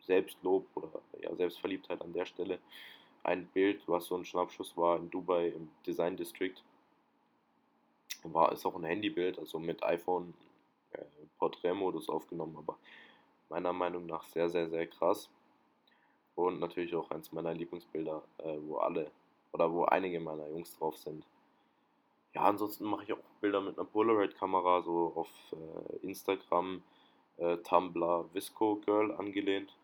Speaker 2: Selbstlob oder ja, Selbstverliebtheit an der Stelle. Ein Bild, was so ein Schnappschuss war in Dubai im Design District war, ist auch ein Handybild, also mit iPhone äh, Porträtmodus aufgenommen, aber meiner Meinung nach sehr, sehr, sehr krass. Und natürlich auch eins meiner Lieblingsbilder, äh, wo alle oder wo einige meiner Jungs drauf sind. Ja, ansonsten mache ich auch Bilder mit einer Polaroid-Kamera, so auf äh, Instagram, äh, Tumblr, Visco Girl angelehnt.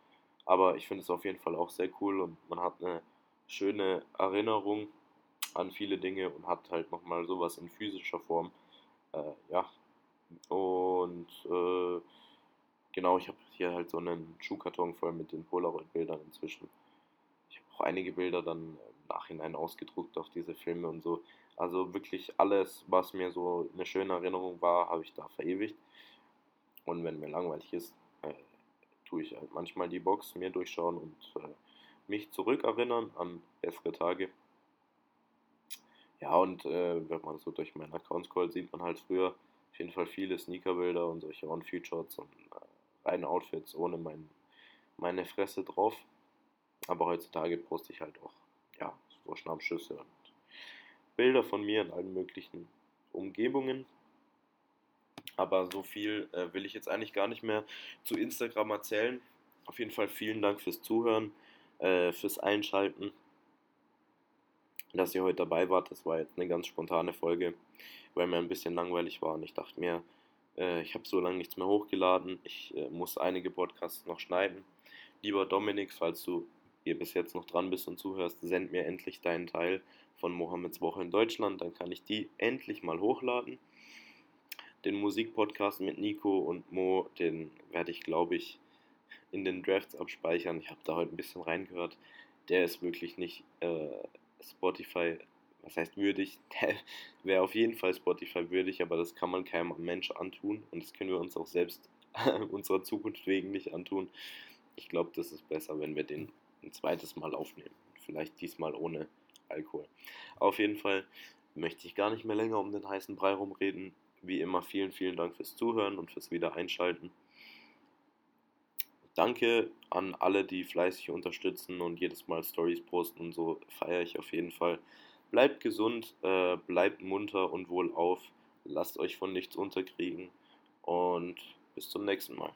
Speaker 2: Aber ich finde es auf jeden Fall auch sehr cool und man hat eine schöne Erinnerung an viele Dinge und hat halt nochmal sowas in physischer Form. Äh, ja. Und äh, genau, ich habe hier halt so einen Schuhkarton voll mit den Polaroid-Bildern inzwischen. Ich habe auch einige Bilder dann im Nachhinein ausgedruckt auf diese Filme und so. Also wirklich alles, was mir so eine schöne Erinnerung war, habe ich da verewigt. Und wenn mir langweilig ist, äh, tue ich halt manchmal die Box mir durchschauen und äh, mich zurückerinnern an bessere Tage. Ja, und äh, wenn man so durch meinen Account scrollt, sieht man halt früher auf jeden Fall viele Sneakerbilder und solche On-Feed-Shots und äh, reine Outfits ohne mein, meine Fresse drauf. Aber heutzutage poste ich halt auch, ja, so Schnappschüsse und Bilder von mir in allen möglichen Umgebungen. Aber so viel äh, will ich jetzt eigentlich gar nicht mehr zu Instagram erzählen. Auf jeden Fall vielen Dank fürs Zuhören, äh, fürs Einschalten, dass ihr heute dabei wart. Das war jetzt eine ganz spontane Folge, weil mir ein bisschen langweilig war und ich dachte mir, äh, ich habe so lange nichts mehr hochgeladen. Ich äh, muss einige Podcasts noch schneiden. Lieber Dominik, falls du hier bis jetzt noch dran bist und zuhörst, send mir endlich deinen Teil von Mohammeds Woche in Deutschland. Dann kann ich die endlich mal hochladen. Den Musikpodcast mit Nico und Mo, den werde ich, glaube ich, in den Drafts abspeichern. Ich habe da heute ein bisschen reingehört. Der ist wirklich nicht äh, Spotify was heißt würdig, der wäre auf jeden Fall Spotify würdig, aber das kann man keinem Mensch antun und das können wir uns auch selbst <laughs> unserer Zukunft wegen nicht antun. Ich glaube, das ist besser, wenn wir den ein zweites Mal aufnehmen. Vielleicht diesmal ohne Alkohol. Auf jeden Fall möchte ich gar nicht mehr länger um den heißen Brei rumreden. Wie immer vielen, vielen Dank fürs Zuhören und fürs Wiedereinschalten. Danke an alle, die fleißig unterstützen und jedes Mal Stories posten und so feiere ich auf jeden Fall. Bleibt gesund, äh, bleibt munter und wohlauf. Lasst euch von nichts unterkriegen und bis zum nächsten Mal.